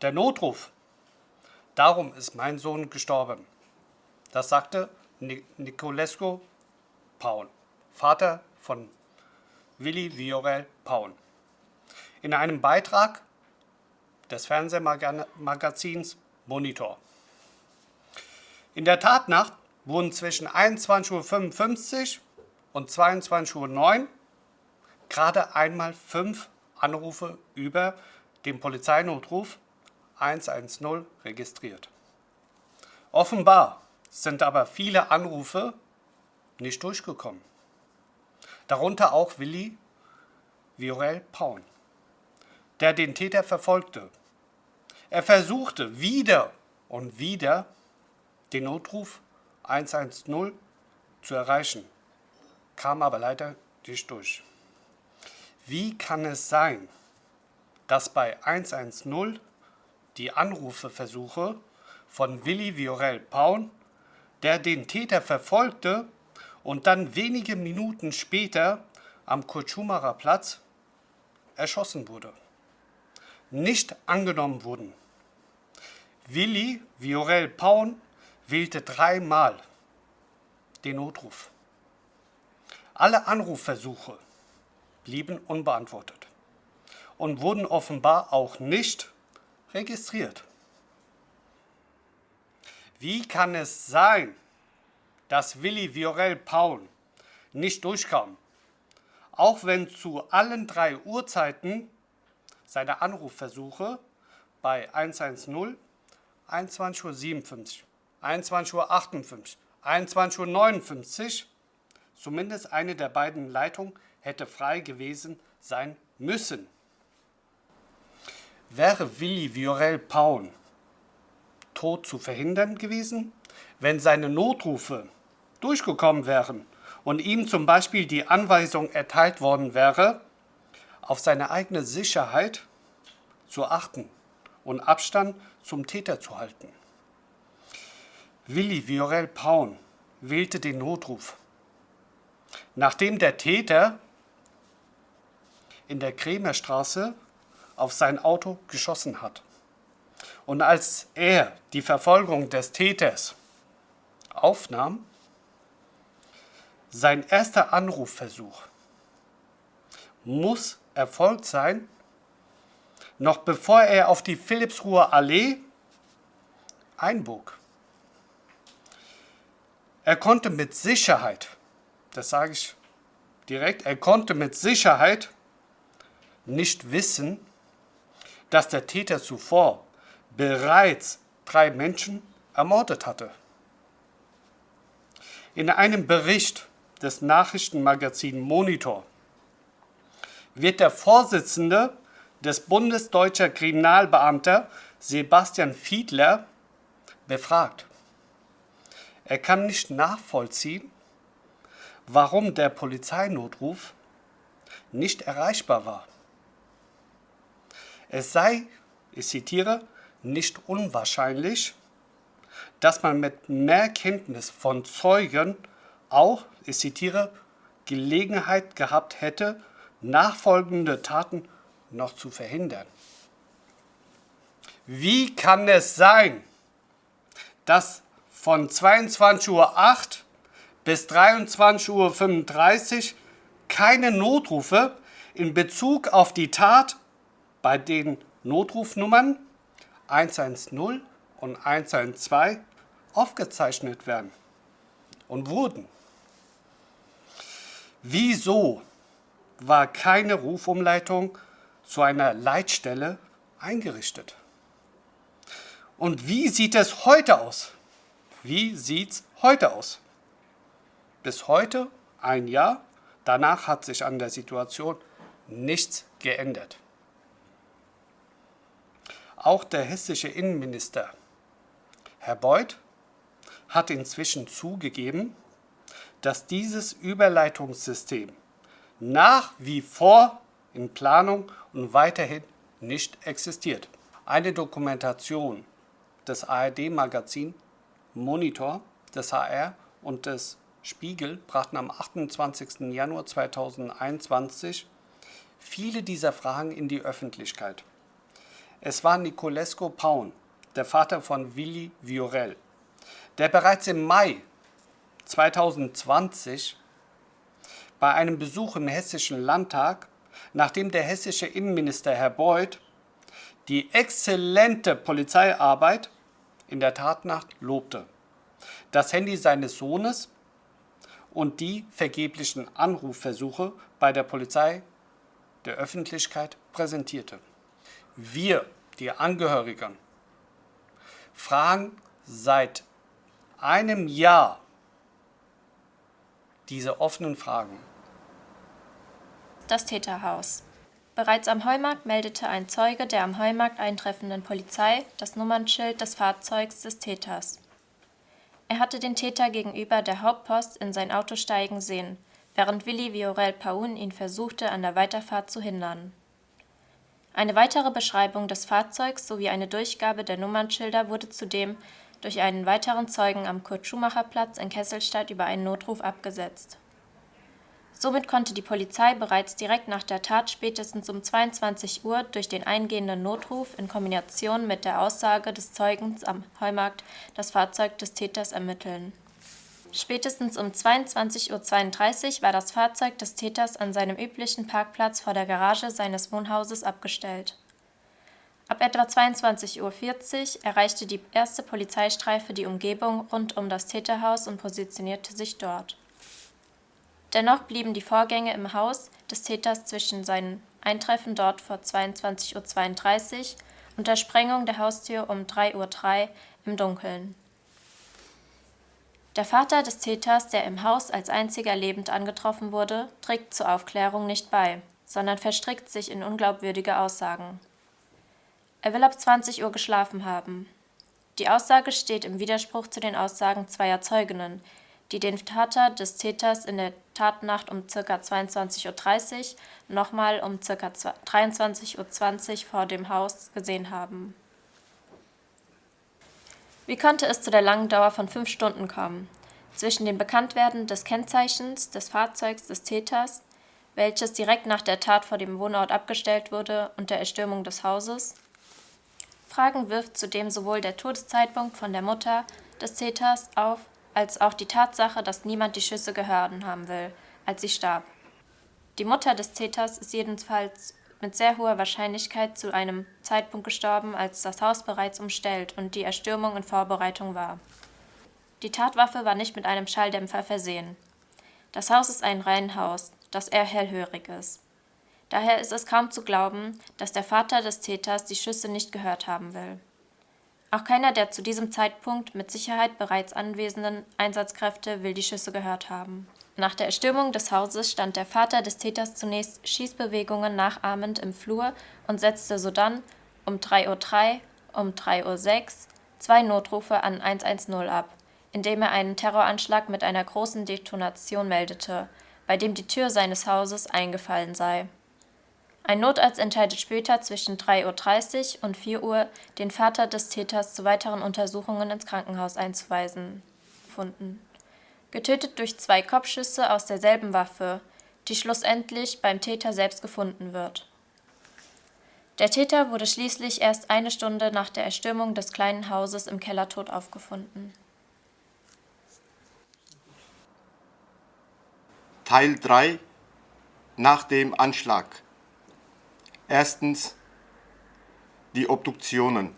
Der Notruf, darum ist mein Sohn gestorben. Das sagte Nicolescu Paun, Vater von Willi Viorel Paun. In einem Beitrag des Fernsehmagazins Monitor. In der Tatnacht wurden zwischen 21.55 Uhr und 22.09 Uhr gerade einmal fünf Anrufe über den Polizeinotruf 110 registriert. Offenbar sind aber viele Anrufe nicht durchgekommen. Darunter auch Willi Viorel Paun, der den Täter verfolgte. Er versuchte wieder und wieder den Notruf 110 zu erreichen, kam aber leider nicht durch. Wie kann es sein, dass bei 110 die Anrufeversuche von Willi Viorel Paun, der den Täter verfolgte und dann wenige Minuten später am Kurt-Schumacher Platz erschossen wurde, nicht angenommen wurden. Willi Viorel Paun wählte dreimal den Notruf. Alle Anrufversuche blieben unbeantwortet und wurden offenbar auch nicht registriert. Wie kann es sein, dass Willi Viorel Paul nicht durchkam, auch wenn zu allen drei Uhrzeiten seine Anrufversuche bei 110, 21.57 Uhr 21.58 Uhr, 21.59 Uhr, zumindest eine der beiden Leitungen hätte frei gewesen sein müssen. Wäre Willi Viorel Paun tot zu verhindern gewesen, wenn seine Notrufe durchgekommen wären und ihm zum Beispiel die Anweisung erteilt worden wäre, auf seine eigene Sicherheit zu achten und Abstand zum Täter zu halten. Willi Viorel Paun wählte den Notruf. Nachdem der Täter in der Krämerstraße auf sein Auto geschossen hat. Und als er die Verfolgung des Täters aufnahm, sein erster Anrufversuch muss erfolgt sein, noch bevor er auf die Philippsruher Allee einbog. Er konnte mit Sicherheit, das sage ich direkt, er konnte mit Sicherheit nicht wissen, dass der Täter zuvor bereits drei Menschen ermordet hatte. In einem Bericht des Nachrichtenmagazins Monitor wird der Vorsitzende des Bundesdeutscher Kriminalbeamter Sebastian Fiedler befragt. Er kann nicht nachvollziehen, warum der Polizeinotruf nicht erreichbar war. Es sei, ich zitiere, nicht unwahrscheinlich, dass man mit mehr Kenntnis von Zeugen auch, ich zitiere, Gelegenheit gehabt hätte, nachfolgende Taten noch zu verhindern. Wie kann es sein, dass von 22.08 Uhr bis 23.35 Uhr keine Notrufe in Bezug auf die Tat bei den Notrufnummern 110 und 112 aufgezeichnet werden und wurden. Wieso war keine Rufumleitung zu einer Leitstelle eingerichtet? Und wie sieht es heute aus? Wie sieht es heute aus? Bis heute ein Jahr. Danach hat sich an der Situation nichts geändert. Auch der hessische Innenminister, Herr Beuth, hat inzwischen zugegeben, dass dieses Überleitungssystem nach wie vor in Planung und weiterhin nicht existiert. Eine Dokumentation des ARD-Magazin Monitor des HR und des Spiegel brachten am 28. Januar 2021 viele dieser Fragen in die Öffentlichkeit. Es war Nicolesco Paun, der Vater von Willi Viorel, der bereits im Mai 2020 bei einem Besuch im Hessischen Landtag, nachdem der hessische Innenminister Herr Beuth die exzellente Polizeiarbeit in der Tatnacht lobte, das Handy seines Sohnes und die vergeblichen Anrufversuche bei der Polizei der Öffentlichkeit präsentierte. Wir, die Angehörigen, fragen seit einem Jahr diese offenen Fragen. Das Täterhaus. Bereits am Heumarkt meldete ein Zeuge der am Heumarkt eintreffenden Polizei das Nummernschild des Fahrzeugs des Täters. Er hatte den Täter gegenüber der Hauptpost in sein Auto steigen sehen, während Willi Viorel Paun ihn versuchte, an der Weiterfahrt zu hindern. Eine weitere Beschreibung des Fahrzeugs sowie eine Durchgabe der Nummernschilder wurde zudem durch einen weiteren Zeugen am Kurt-Schumacher-Platz in Kesselstadt über einen Notruf abgesetzt. Somit konnte die Polizei bereits direkt nach der Tat spätestens um 22 Uhr durch den eingehenden Notruf in Kombination mit der Aussage des Zeugens am Heumarkt das Fahrzeug des Täters ermitteln. Spätestens um 22.32 Uhr war das Fahrzeug des Täters an seinem üblichen Parkplatz vor der Garage seines Wohnhauses abgestellt. Ab etwa 22.40 Uhr erreichte die erste Polizeistreife die Umgebung rund um das Täterhaus und positionierte sich dort. Dennoch blieben die Vorgänge im Haus des Täters zwischen seinem Eintreffen dort vor 22.32 Uhr und der Sprengung der Haustür um 3.03 Uhr im Dunkeln. Der Vater des Täters, der im Haus als einziger lebend angetroffen wurde, trägt zur Aufklärung nicht bei, sondern verstrickt sich in unglaubwürdige Aussagen. Er will ab 20 Uhr geschlafen haben. Die Aussage steht im Widerspruch zu den Aussagen zweier Zeuginnen, die den Vater des Täters in der Tatnacht um ca. 22.30 Uhr nochmal um ca. 23.20 Uhr vor dem Haus gesehen haben. Wie konnte es zu der langen Dauer von fünf Stunden kommen? Zwischen dem Bekanntwerden des Kennzeichens des Fahrzeugs des Täters, welches direkt nach der Tat vor dem Wohnort abgestellt wurde, und der Erstürmung des Hauses? Fragen wirft zudem sowohl der Todeszeitpunkt von der Mutter des Täters auf, als auch die Tatsache, dass niemand die Schüsse gehört haben will, als sie starb. Die Mutter des Täters ist jedenfalls mit sehr hoher Wahrscheinlichkeit zu einem Zeitpunkt gestorben, als das Haus bereits umstellt und die Erstürmung in Vorbereitung war. Die Tatwaffe war nicht mit einem Schalldämpfer versehen. Das Haus ist ein Reihenhaus, das eher hellhörig ist. Daher ist es kaum zu glauben, dass der Vater des Täters die Schüsse nicht gehört haben will. Auch keiner der zu diesem Zeitpunkt mit Sicherheit bereits anwesenden Einsatzkräfte will die Schüsse gehört haben. Nach der Erstürmung des Hauses stand der Vater des Täters zunächst Schießbewegungen nachahmend im Flur und setzte sodann um 3.03 Uhr, um 3.06 Uhr zwei Notrufe an 110 ab, indem er einen Terroranschlag mit einer großen Detonation meldete, bei dem die Tür seines Hauses eingefallen sei. Ein Notarzt entscheidet später zwischen 3.30 Uhr und 4 Uhr, den Vater des Täters zu weiteren Untersuchungen ins Krankenhaus einzuweisen. Gefunden. Getötet durch zwei Kopfschüsse aus derselben Waffe, die schlussendlich beim Täter selbst gefunden wird. Der Täter wurde schließlich erst eine Stunde nach der Erstürmung des kleinen Hauses im Keller tot aufgefunden. Teil 3 nach dem Anschlag. Erstens die Obduktionen.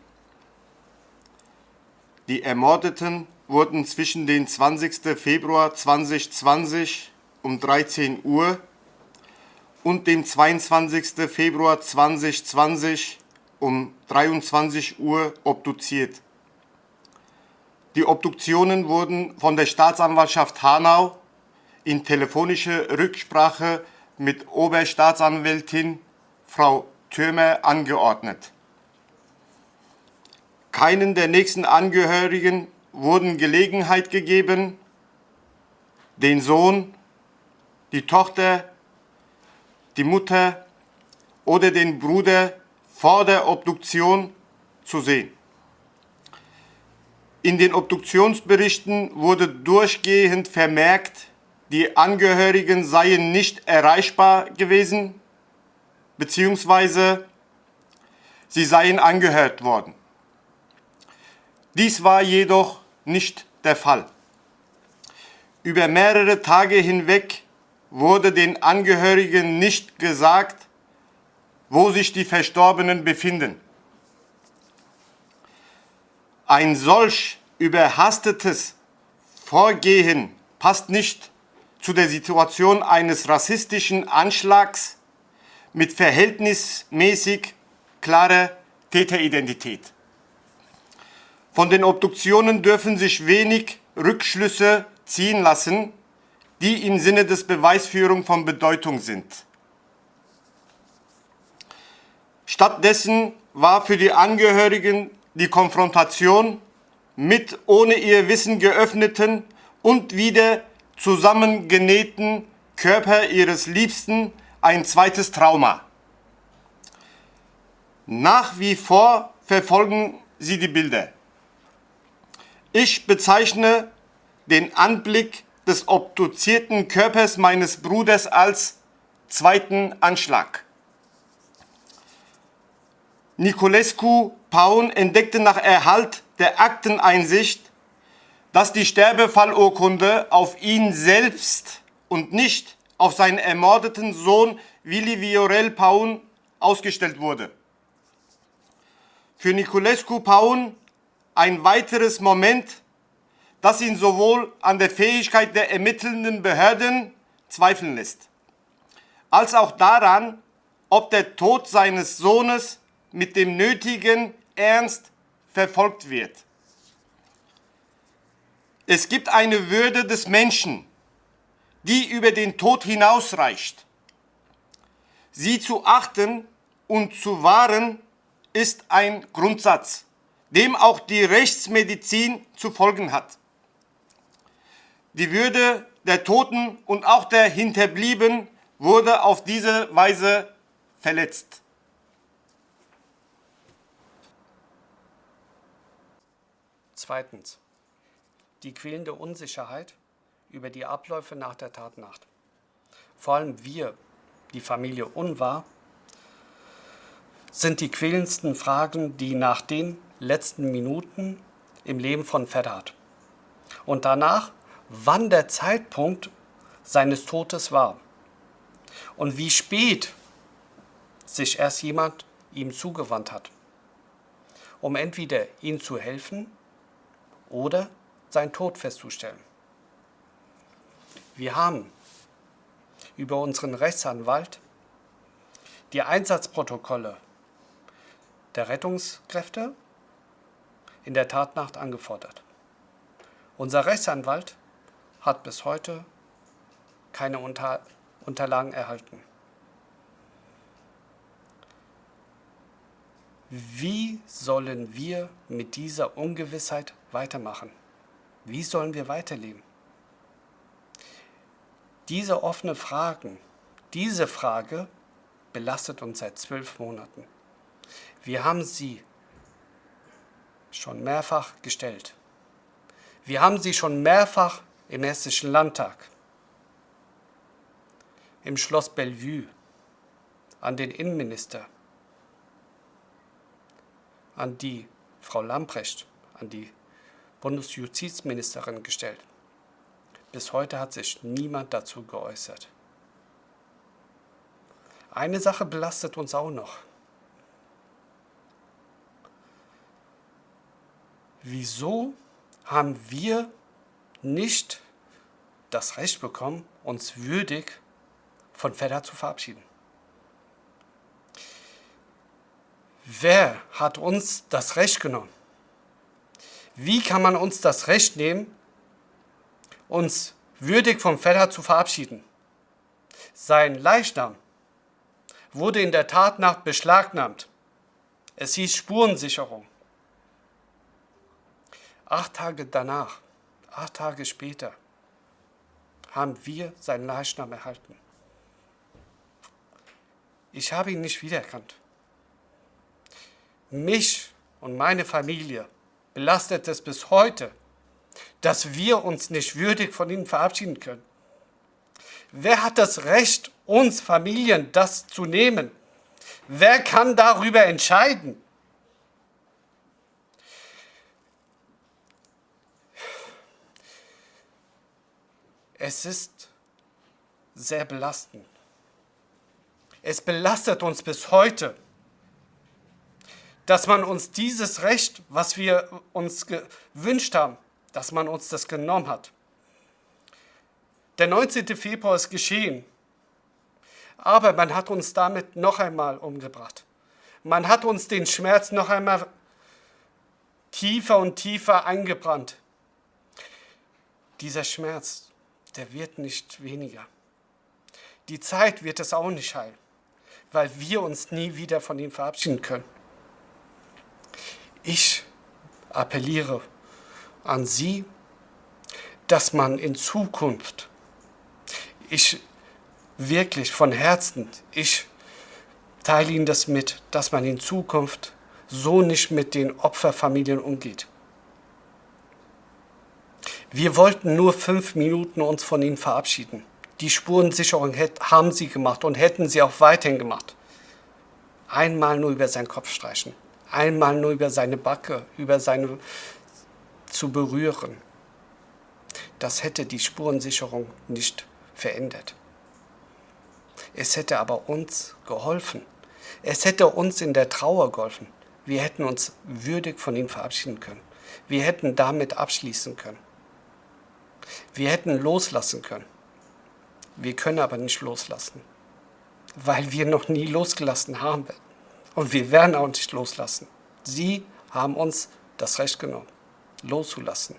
Die Ermordeten wurden zwischen den 20. Februar 2020 um 13 Uhr und dem 22. Februar 2020 um 23 Uhr obduziert. Die Obduktionen wurden von der Staatsanwaltschaft Hanau in telefonischer Rücksprache mit Oberstaatsanwältin Frau Thürmer angeordnet. Keinen der nächsten Angehörigen wurden Gelegenheit gegeben, den Sohn, die Tochter, die Mutter oder den Bruder vor der Obduktion zu sehen. In den Obduktionsberichten wurde durchgehend vermerkt, die Angehörigen seien nicht erreichbar gewesen beziehungsweise sie seien angehört worden. Dies war jedoch nicht der Fall. Über mehrere Tage hinweg wurde den Angehörigen nicht gesagt, wo sich die Verstorbenen befinden. Ein solch überhastetes Vorgehen passt nicht zu der Situation eines rassistischen Anschlags mit verhältnismäßig klarer Täteridentität. Von den Obduktionen dürfen sich wenig Rückschlüsse ziehen lassen, die im Sinne des Beweisführung von Bedeutung sind. Stattdessen war für die Angehörigen die Konfrontation mit ohne ihr Wissen geöffneten und wieder zusammengenähten Körper ihres Liebsten ein zweites Trauma. Nach wie vor verfolgen sie die Bilder. Ich bezeichne den Anblick des obduzierten Körpers meines Bruders als zweiten Anschlag. Niculescu Paun entdeckte nach Erhalt der Akteneinsicht, dass die Sterbefallurkunde auf ihn selbst und nicht auf seinen ermordeten Sohn Willi Viorel Paun ausgestellt wurde. Für Niculescu Paun ein weiteres Moment, das ihn sowohl an der Fähigkeit der ermittelnden Behörden zweifeln lässt, als auch daran, ob der Tod seines Sohnes mit dem nötigen Ernst verfolgt wird. Es gibt eine Würde des Menschen, die über den Tod hinausreicht. Sie zu achten und zu wahren ist ein Grundsatz, dem auch die Rechtsmedizin zu folgen hat. Die Würde der Toten und auch der Hinterbliebenen wurde auf diese Weise verletzt. Zweitens. Die quälende Unsicherheit über die Abläufe nach der Tatnacht. Vor allem wir, die Familie Unwahr, sind die quälendsten Fragen, die nach den letzten Minuten im Leben von Ferhat und danach, wann der Zeitpunkt seines Todes war und wie spät sich erst jemand ihm zugewandt hat, um entweder ihm zu helfen oder seinen Tod festzustellen. Wir haben über unseren Rechtsanwalt die Einsatzprotokolle der Rettungskräfte in der Tatnacht angefordert. Unser Rechtsanwalt hat bis heute keine Unter Unterlagen erhalten. Wie sollen wir mit dieser Ungewissheit weitermachen? Wie sollen wir weiterleben? Diese offenen Fragen, diese Frage belastet uns seit zwölf Monaten. Wir haben sie schon mehrfach gestellt. Wir haben sie schon mehrfach im Hessischen Landtag, im Schloss Bellevue, an den Innenminister, an die Frau Lamprecht, an die Bundesjustizministerin gestellt. Bis heute hat sich niemand dazu geäußert. Eine Sache belastet uns auch noch. Wieso haben wir nicht das Recht bekommen, uns würdig von Fedder zu verabschieden? Wer hat uns das Recht genommen? Wie kann man uns das Recht nehmen, uns würdig vom Fedder zu verabschieden? Sein Leichnam wurde in der Tatnacht beschlagnahmt. Es hieß Spurensicherung. Acht Tage danach, acht Tage später, haben wir seinen Leichnam erhalten. Ich habe ihn nicht wiedererkannt. Mich und meine Familie belastet es bis heute, dass wir uns nicht würdig von ihnen verabschieden können. Wer hat das Recht, uns Familien das zu nehmen? Wer kann darüber entscheiden? Es ist sehr belastend. Es belastet uns bis heute, dass man uns dieses Recht, was wir uns gewünscht haben, dass man uns das genommen hat. Der 19. Februar ist geschehen, aber man hat uns damit noch einmal umgebracht. Man hat uns den Schmerz noch einmal tiefer und tiefer eingebrannt. Dieser Schmerz, der wird nicht weniger. Die Zeit wird es auch nicht heilen, weil wir uns nie wieder von ihm verabschieden können. Ich appelliere an Sie, dass man in Zukunft, ich wirklich von Herzen, ich teile Ihnen das mit, dass man in Zukunft so nicht mit den Opferfamilien umgeht. Wir wollten nur fünf Minuten uns von ihnen verabschieden. Die Spurensicherung haben sie gemacht und hätten sie auch weiterhin gemacht. Einmal nur über seinen Kopf streichen, einmal nur über seine Backe, über seine zu berühren. Das hätte die Spurensicherung nicht verändert. Es hätte aber uns geholfen. Es hätte uns in der Trauer geholfen. Wir hätten uns würdig von ihm verabschieden können. Wir hätten damit abschließen können. Wir hätten loslassen können. Wir können aber nicht loslassen, weil wir noch nie losgelassen haben. Und wir werden auch nicht loslassen. Sie haben uns das Recht genommen, loszulassen.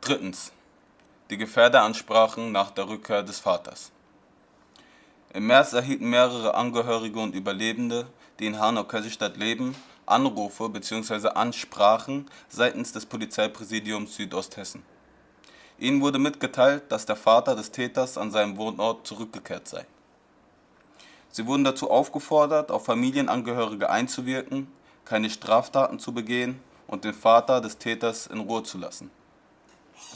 Drittens. Die Gefährderansprachen nach der Rückkehr des Vaters. Im März erhielten mehrere Angehörige und Überlebende, die in Hanau-Kössigstadt leben, Anrufe bzw. Ansprachen seitens des Polizeipräsidiums Südosthessen. Ihnen wurde mitgeteilt, dass der Vater des Täters an seinem Wohnort zurückgekehrt sei. Sie wurden dazu aufgefordert, auf Familienangehörige einzuwirken, keine Straftaten zu begehen und den Vater des Täters in Ruhe zu lassen.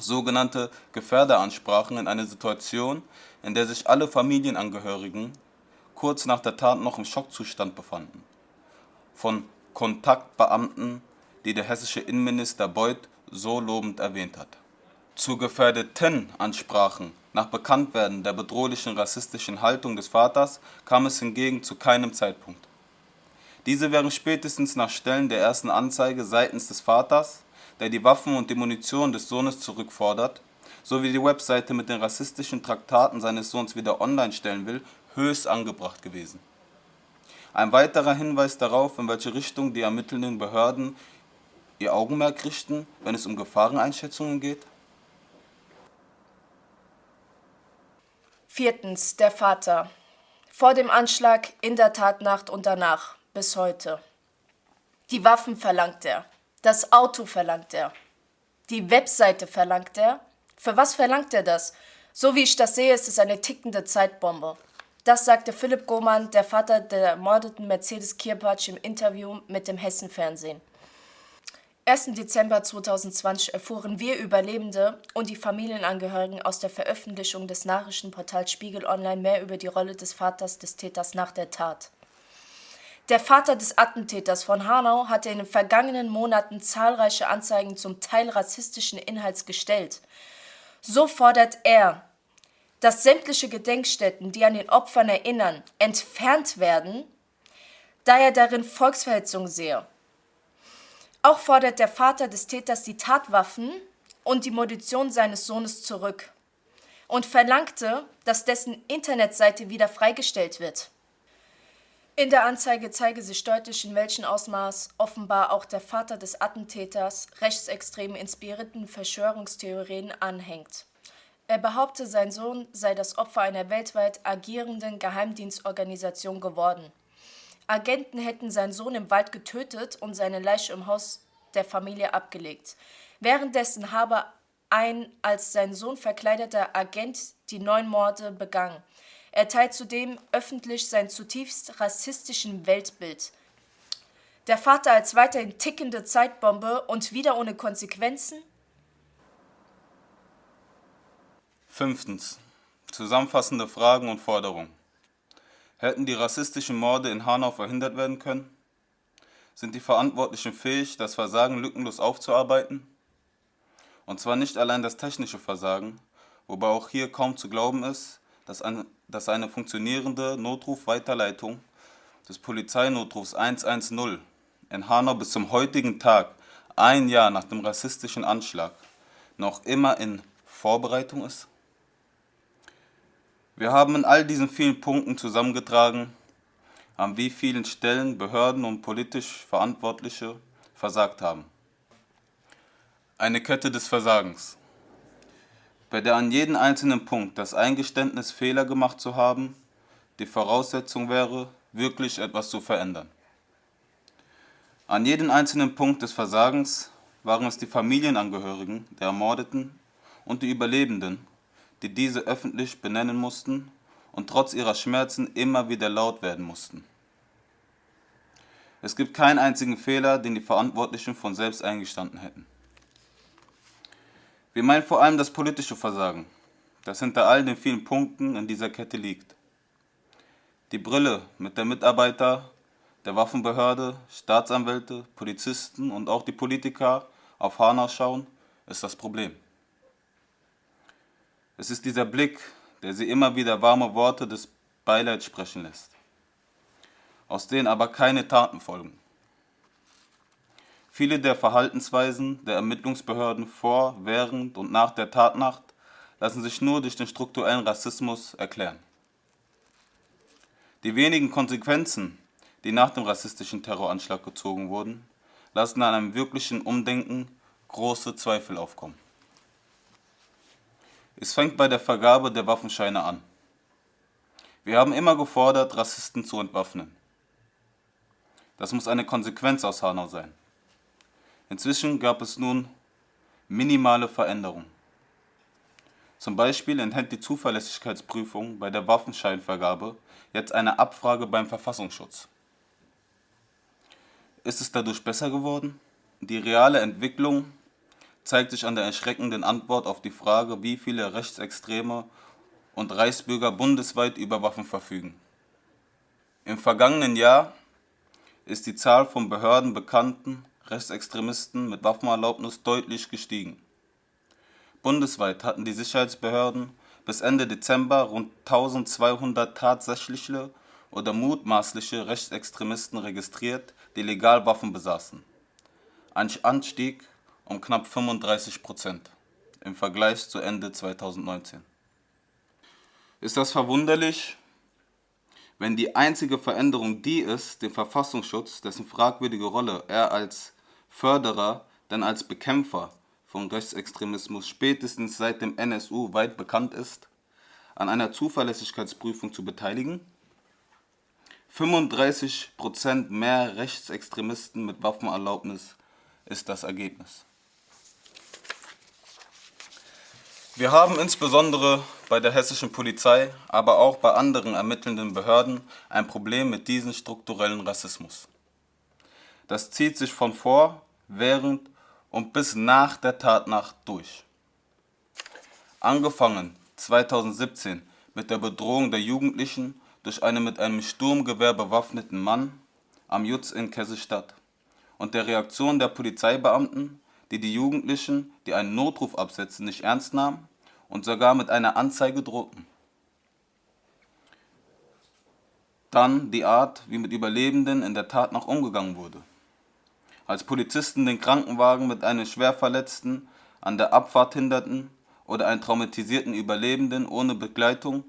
Sogenannte Gefährderansprachen in einer Situation, in der sich alle Familienangehörigen kurz nach der Tat noch im Schockzustand befanden. Von Kontaktbeamten, die der hessische Innenminister Beuth so lobend erwähnt hat. Zu gefährdeten Ansprachen nach Bekanntwerden der bedrohlichen rassistischen Haltung des Vaters kam es hingegen zu keinem Zeitpunkt. Diese wären spätestens nach Stellen der ersten Anzeige seitens des Vaters, der die Waffen und die Munition des Sohnes zurückfordert, sowie die Webseite mit den rassistischen Traktaten seines Sohns wieder online stellen will, höchst angebracht gewesen. Ein weiterer Hinweis darauf, in welche Richtung die ermittelnden Behörden ihr Augenmerk richten, wenn es um Gefahreneinschätzungen geht? Viertens, der Vater. Vor dem Anschlag, in der Tatnacht und danach, bis heute. Die Waffen verlangt er, das Auto verlangt er, die Webseite verlangt er. Für was verlangt er das? So wie ich das sehe, ist es eine tickende Zeitbombe. Das sagte Philipp Gohmann, der Vater der ermordeten Mercedes Kirpatsch, im Interview mit dem Hessenfernsehen. 1. Dezember 2020 erfuhren wir Überlebende und die Familienangehörigen aus der Veröffentlichung des Nachrichtenportals Spiegel Online mehr über die Rolle des Vaters des Täters nach der Tat. Der Vater des Attentäters von Hanau hatte in den vergangenen Monaten zahlreiche Anzeigen zum Teil rassistischen Inhalts gestellt. So fordert er, dass sämtliche Gedenkstätten, die an den Opfern erinnern, entfernt werden, da er darin Volksverhetzung sehe. Auch fordert der Vater des Täters die Tatwaffen und die Munition seines Sohnes zurück und verlangte, dass dessen Internetseite wieder freigestellt wird. In der Anzeige zeige sich deutlich, in welchem Ausmaß offenbar auch der Vater des Attentäters rechtsextrem inspirierten Verschwörungstheorien anhängt. Er behaupte, sein Sohn sei das Opfer einer weltweit agierenden Geheimdienstorganisation geworden. Agenten hätten seinen Sohn im Wald getötet und seine Leiche im Haus der Familie abgelegt. Währenddessen habe ein als sein Sohn verkleideter Agent die neun Morde begangen. Er teilt zudem öffentlich sein zutiefst rassistischen Weltbild. Der Vater als weiterhin tickende Zeitbombe und wieder ohne Konsequenzen? Fünftens. Zusammenfassende Fragen und Forderungen. Hätten die rassistischen Morde in Hanau verhindert werden können? Sind die Verantwortlichen fähig, das Versagen lückenlos aufzuarbeiten? Und zwar nicht allein das technische Versagen, wobei auch hier kaum zu glauben ist, dass eine, dass eine funktionierende Notrufweiterleitung des Polizeinotrufs 110 in Hanau bis zum heutigen Tag, ein Jahr nach dem rassistischen Anschlag, noch immer in Vorbereitung ist? Wir haben in all diesen vielen Punkten zusammengetragen, an wie vielen Stellen Behörden und politisch Verantwortliche versagt haben. Eine Kette des Versagens, bei der an jedem einzelnen Punkt das Eingeständnis, Fehler gemacht zu haben, die Voraussetzung wäre, wirklich etwas zu verändern. An jedem einzelnen Punkt des Versagens waren es die Familienangehörigen der Ermordeten und die Überlebenden, die diese öffentlich benennen mussten und trotz ihrer Schmerzen immer wieder laut werden mussten. Es gibt keinen einzigen Fehler, den die Verantwortlichen von selbst eingestanden hätten. Wir meinen vor allem das politische Versagen, das hinter all den vielen Punkten in dieser Kette liegt. Die Brille, mit der Mitarbeiter der Waffenbehörde, Staatsanwälte, Polizisten und auch die Politiker auf Hanau schauen, ist das Problem. Es ist dieser Blick, der sie immer wieder warme Worte des Beileids sprechen lässt, aus denen aber keine Taten folgen. Viele der Verhaltensweisen der Ermittlungsbehörden vor, während und nach der Tatnacht lassen sich nur durch den strukturellen Rassismus erklären. Die wenigen Konsequenzen, die nach dem rassistischen Terroranschlag gezogen wurden, lassen an einem wirklichen Umdenken große Zweifel aufkommen. Es fängt bei der Vergabe der Waffenscheine an. Wir haben immer gefordert, Rassisten zu entwaffnen. Das muss eine Konsequenz aus Hanau sein. Inzwischen gab es nun minimale Veränderungen. Zum Beispiel enthält die Zuverlässigkeitsprüfung bei der Waffenscheinvergabe jetzt eine Abfrage beim Verfassungsschutz. Ist es dadurch besser geworden? Die reale Entwicklung zeigt sich an der erschreckenden Antwort auf die Frage, wie viele Rechtsextreme und Reichsbürger bundesweit über Waffen verfügen. Im vergangenen Jahr ist die Zahl von Behörden bekannten Rechtsextremisten mit Waffenerlaubnis deutlich gestiegen. Bundesweit hatten die Sicherheitsbehörden bis Ende Dezember rund 1200 tatsächliche oder mutmaßliche Rechtsextremisten registriert, die legal Waffen besaßen. Ein Anstieg um knapp 35 Prozent im Vergleich zu Ende 2019. Ist das verwunderlich, wenn die einzige Veränderung die ist, den Verfassungsschutz, dessen fragwürdige Rolle er als Förderer, denn als Bekämpfer von Rechtsextremismus spätestens seit dem NSU weit bekannt ist, an einer Zuverlässigkeitsprüfung zu beteiligen? 35% mehr Rechtsextremisten mit Waffenerlaubnis ist das Ergebnis. Wir haben insbesondere bei der hessischen Polizei, aber auch bei anderen ermittelnden Behörden ein Problem mit diesem strukturellen Rassismus. Das zieht sich von vor, während und bis nach der Tatnacht durch. Angefangen 2017 mit der Bedrohung der Jugendlichen durch einen mit einem Sturmgewehr bewaffneten Mann am Jutz in Kessestadt und der Reaktion der Polizeibeamten die die Jugendlichen, die einen Notruf absetzen, nicht ernst nahmen und sogar mit einer Anzeige drohten. Dann die Art, wie mit Überlebenden in der Tat noch umgegangen wurde. Als Polizisten den Krankenwagen mit einem Schwerverletzten an der Abfahrt hinderten oder einen traumatisierten Überlebenden ohne Begleitung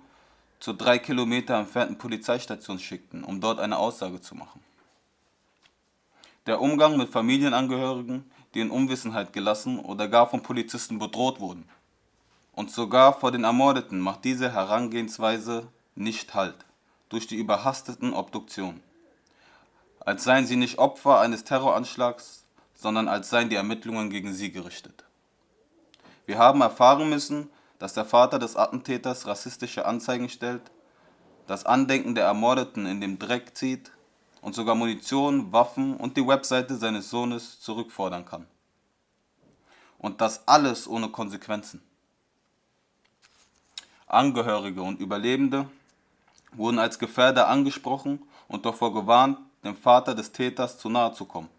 zur drei Kilometer entfernten Polizeistation schickten, um dort eine Aussage zu machen. Der Umgang mit Familienangehörigen, die in Unwissenheit gelassen oder gar von Polizisten bedroht wurden. Und sogar vor den Ermordeten macht diese Herangehensweise nicht Halt durch die überhasteten Obduktionen. Als seien sie nicht Opfer eines Terroranschlags, sondern als seien die Ermittlungen gegen sie gerichtet. Wir haben erfahren müssen, dass der Vater des Attentäters rassistische Anzeigen stellt, das Andenken der Ermordeten in dem Dreck zieht und sogar Munition, Waffen und die Webseite seines Sohnes zurückfordern kann. Und das alles ohne Konsequenzen. Angehörige und Überlebende wurden als Gefährder angesprochen und davor gewarnt, dem Vater des Täters zu nahe zu kommen.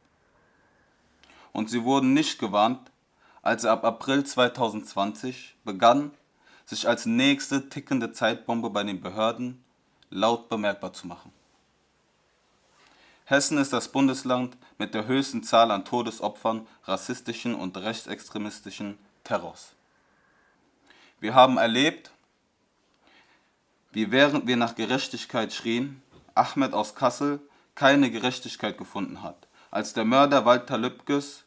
Und sie wurden nicht gewarnt, als er ab April 2020 begann, sich als nächste tickende Zeitbombe bei den Behörden laut bemerkbar zu machen. Hessen ist das Bundesland mit der höchsten Zahl an Todesopfern rassistischen und rechtsextremistischen Terrors. Wir haben erlebt, wie während wir nach Gerechtigkeit schrien, Ahmed aus Kassel keine Gerechtigkeit gefunden hat, als der Mörder Walter Lübkes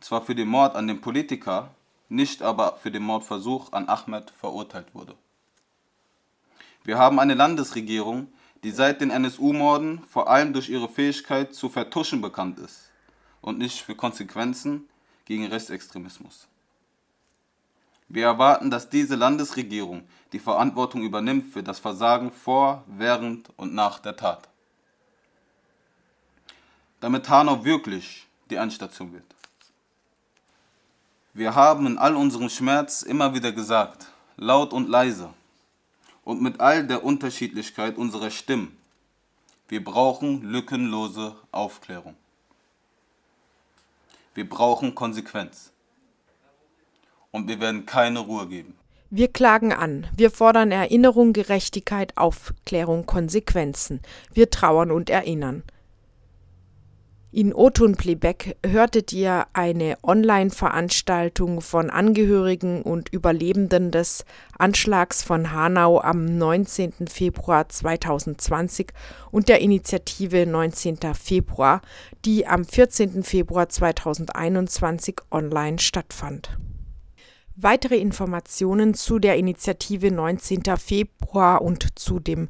zwar für den Mord an den Politiker, nicht aber für den Mordversuch an Ahmed verurteilt wurde. Wir haben eine Landesregierung, die seit den NSU-Morden vor allem durch ihre Fähigkeit zu vertuschen bekannt ist und nicht für Konsequenzen gegen Rechtsextremismus. Wir erwarten, dass diese Landesregierung die Verantwortung übernimmt für das Versagen vor, während und nach der Tat. Damit Hanau wirklich die Endstation wird. Wir haben in all unserem Schmerz immer wieder gesagt, laut und leise und mit all der Unterschiedlichkeit unserer Stimmen, wir brauchen lückenlose Aufklärung. Wir brauchen Konsequenz und wir werden keine Ruhe geben. Wir klagen an. Wir fordern Erinnerung, Gerechtigkeit, Aufklärung, Konsequenzen. Wir trauern und erinnern. In Otun Plebeck hörtet ihr eine Online-Veranstaltung von Angehörigen und Überlebenden des Anschlags von Hanau am 19. Februar 2020 und der Initiative 19. Februar, die am 14. Februar 2021 online stattfand. Weitere Informationen zu der Initiative 19. Februar und zu dem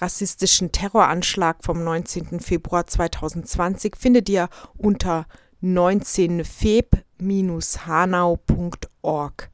rassistischen Terroranschlag vom 19. Februar 2020 findet ihr unter 19feb-hanau.org.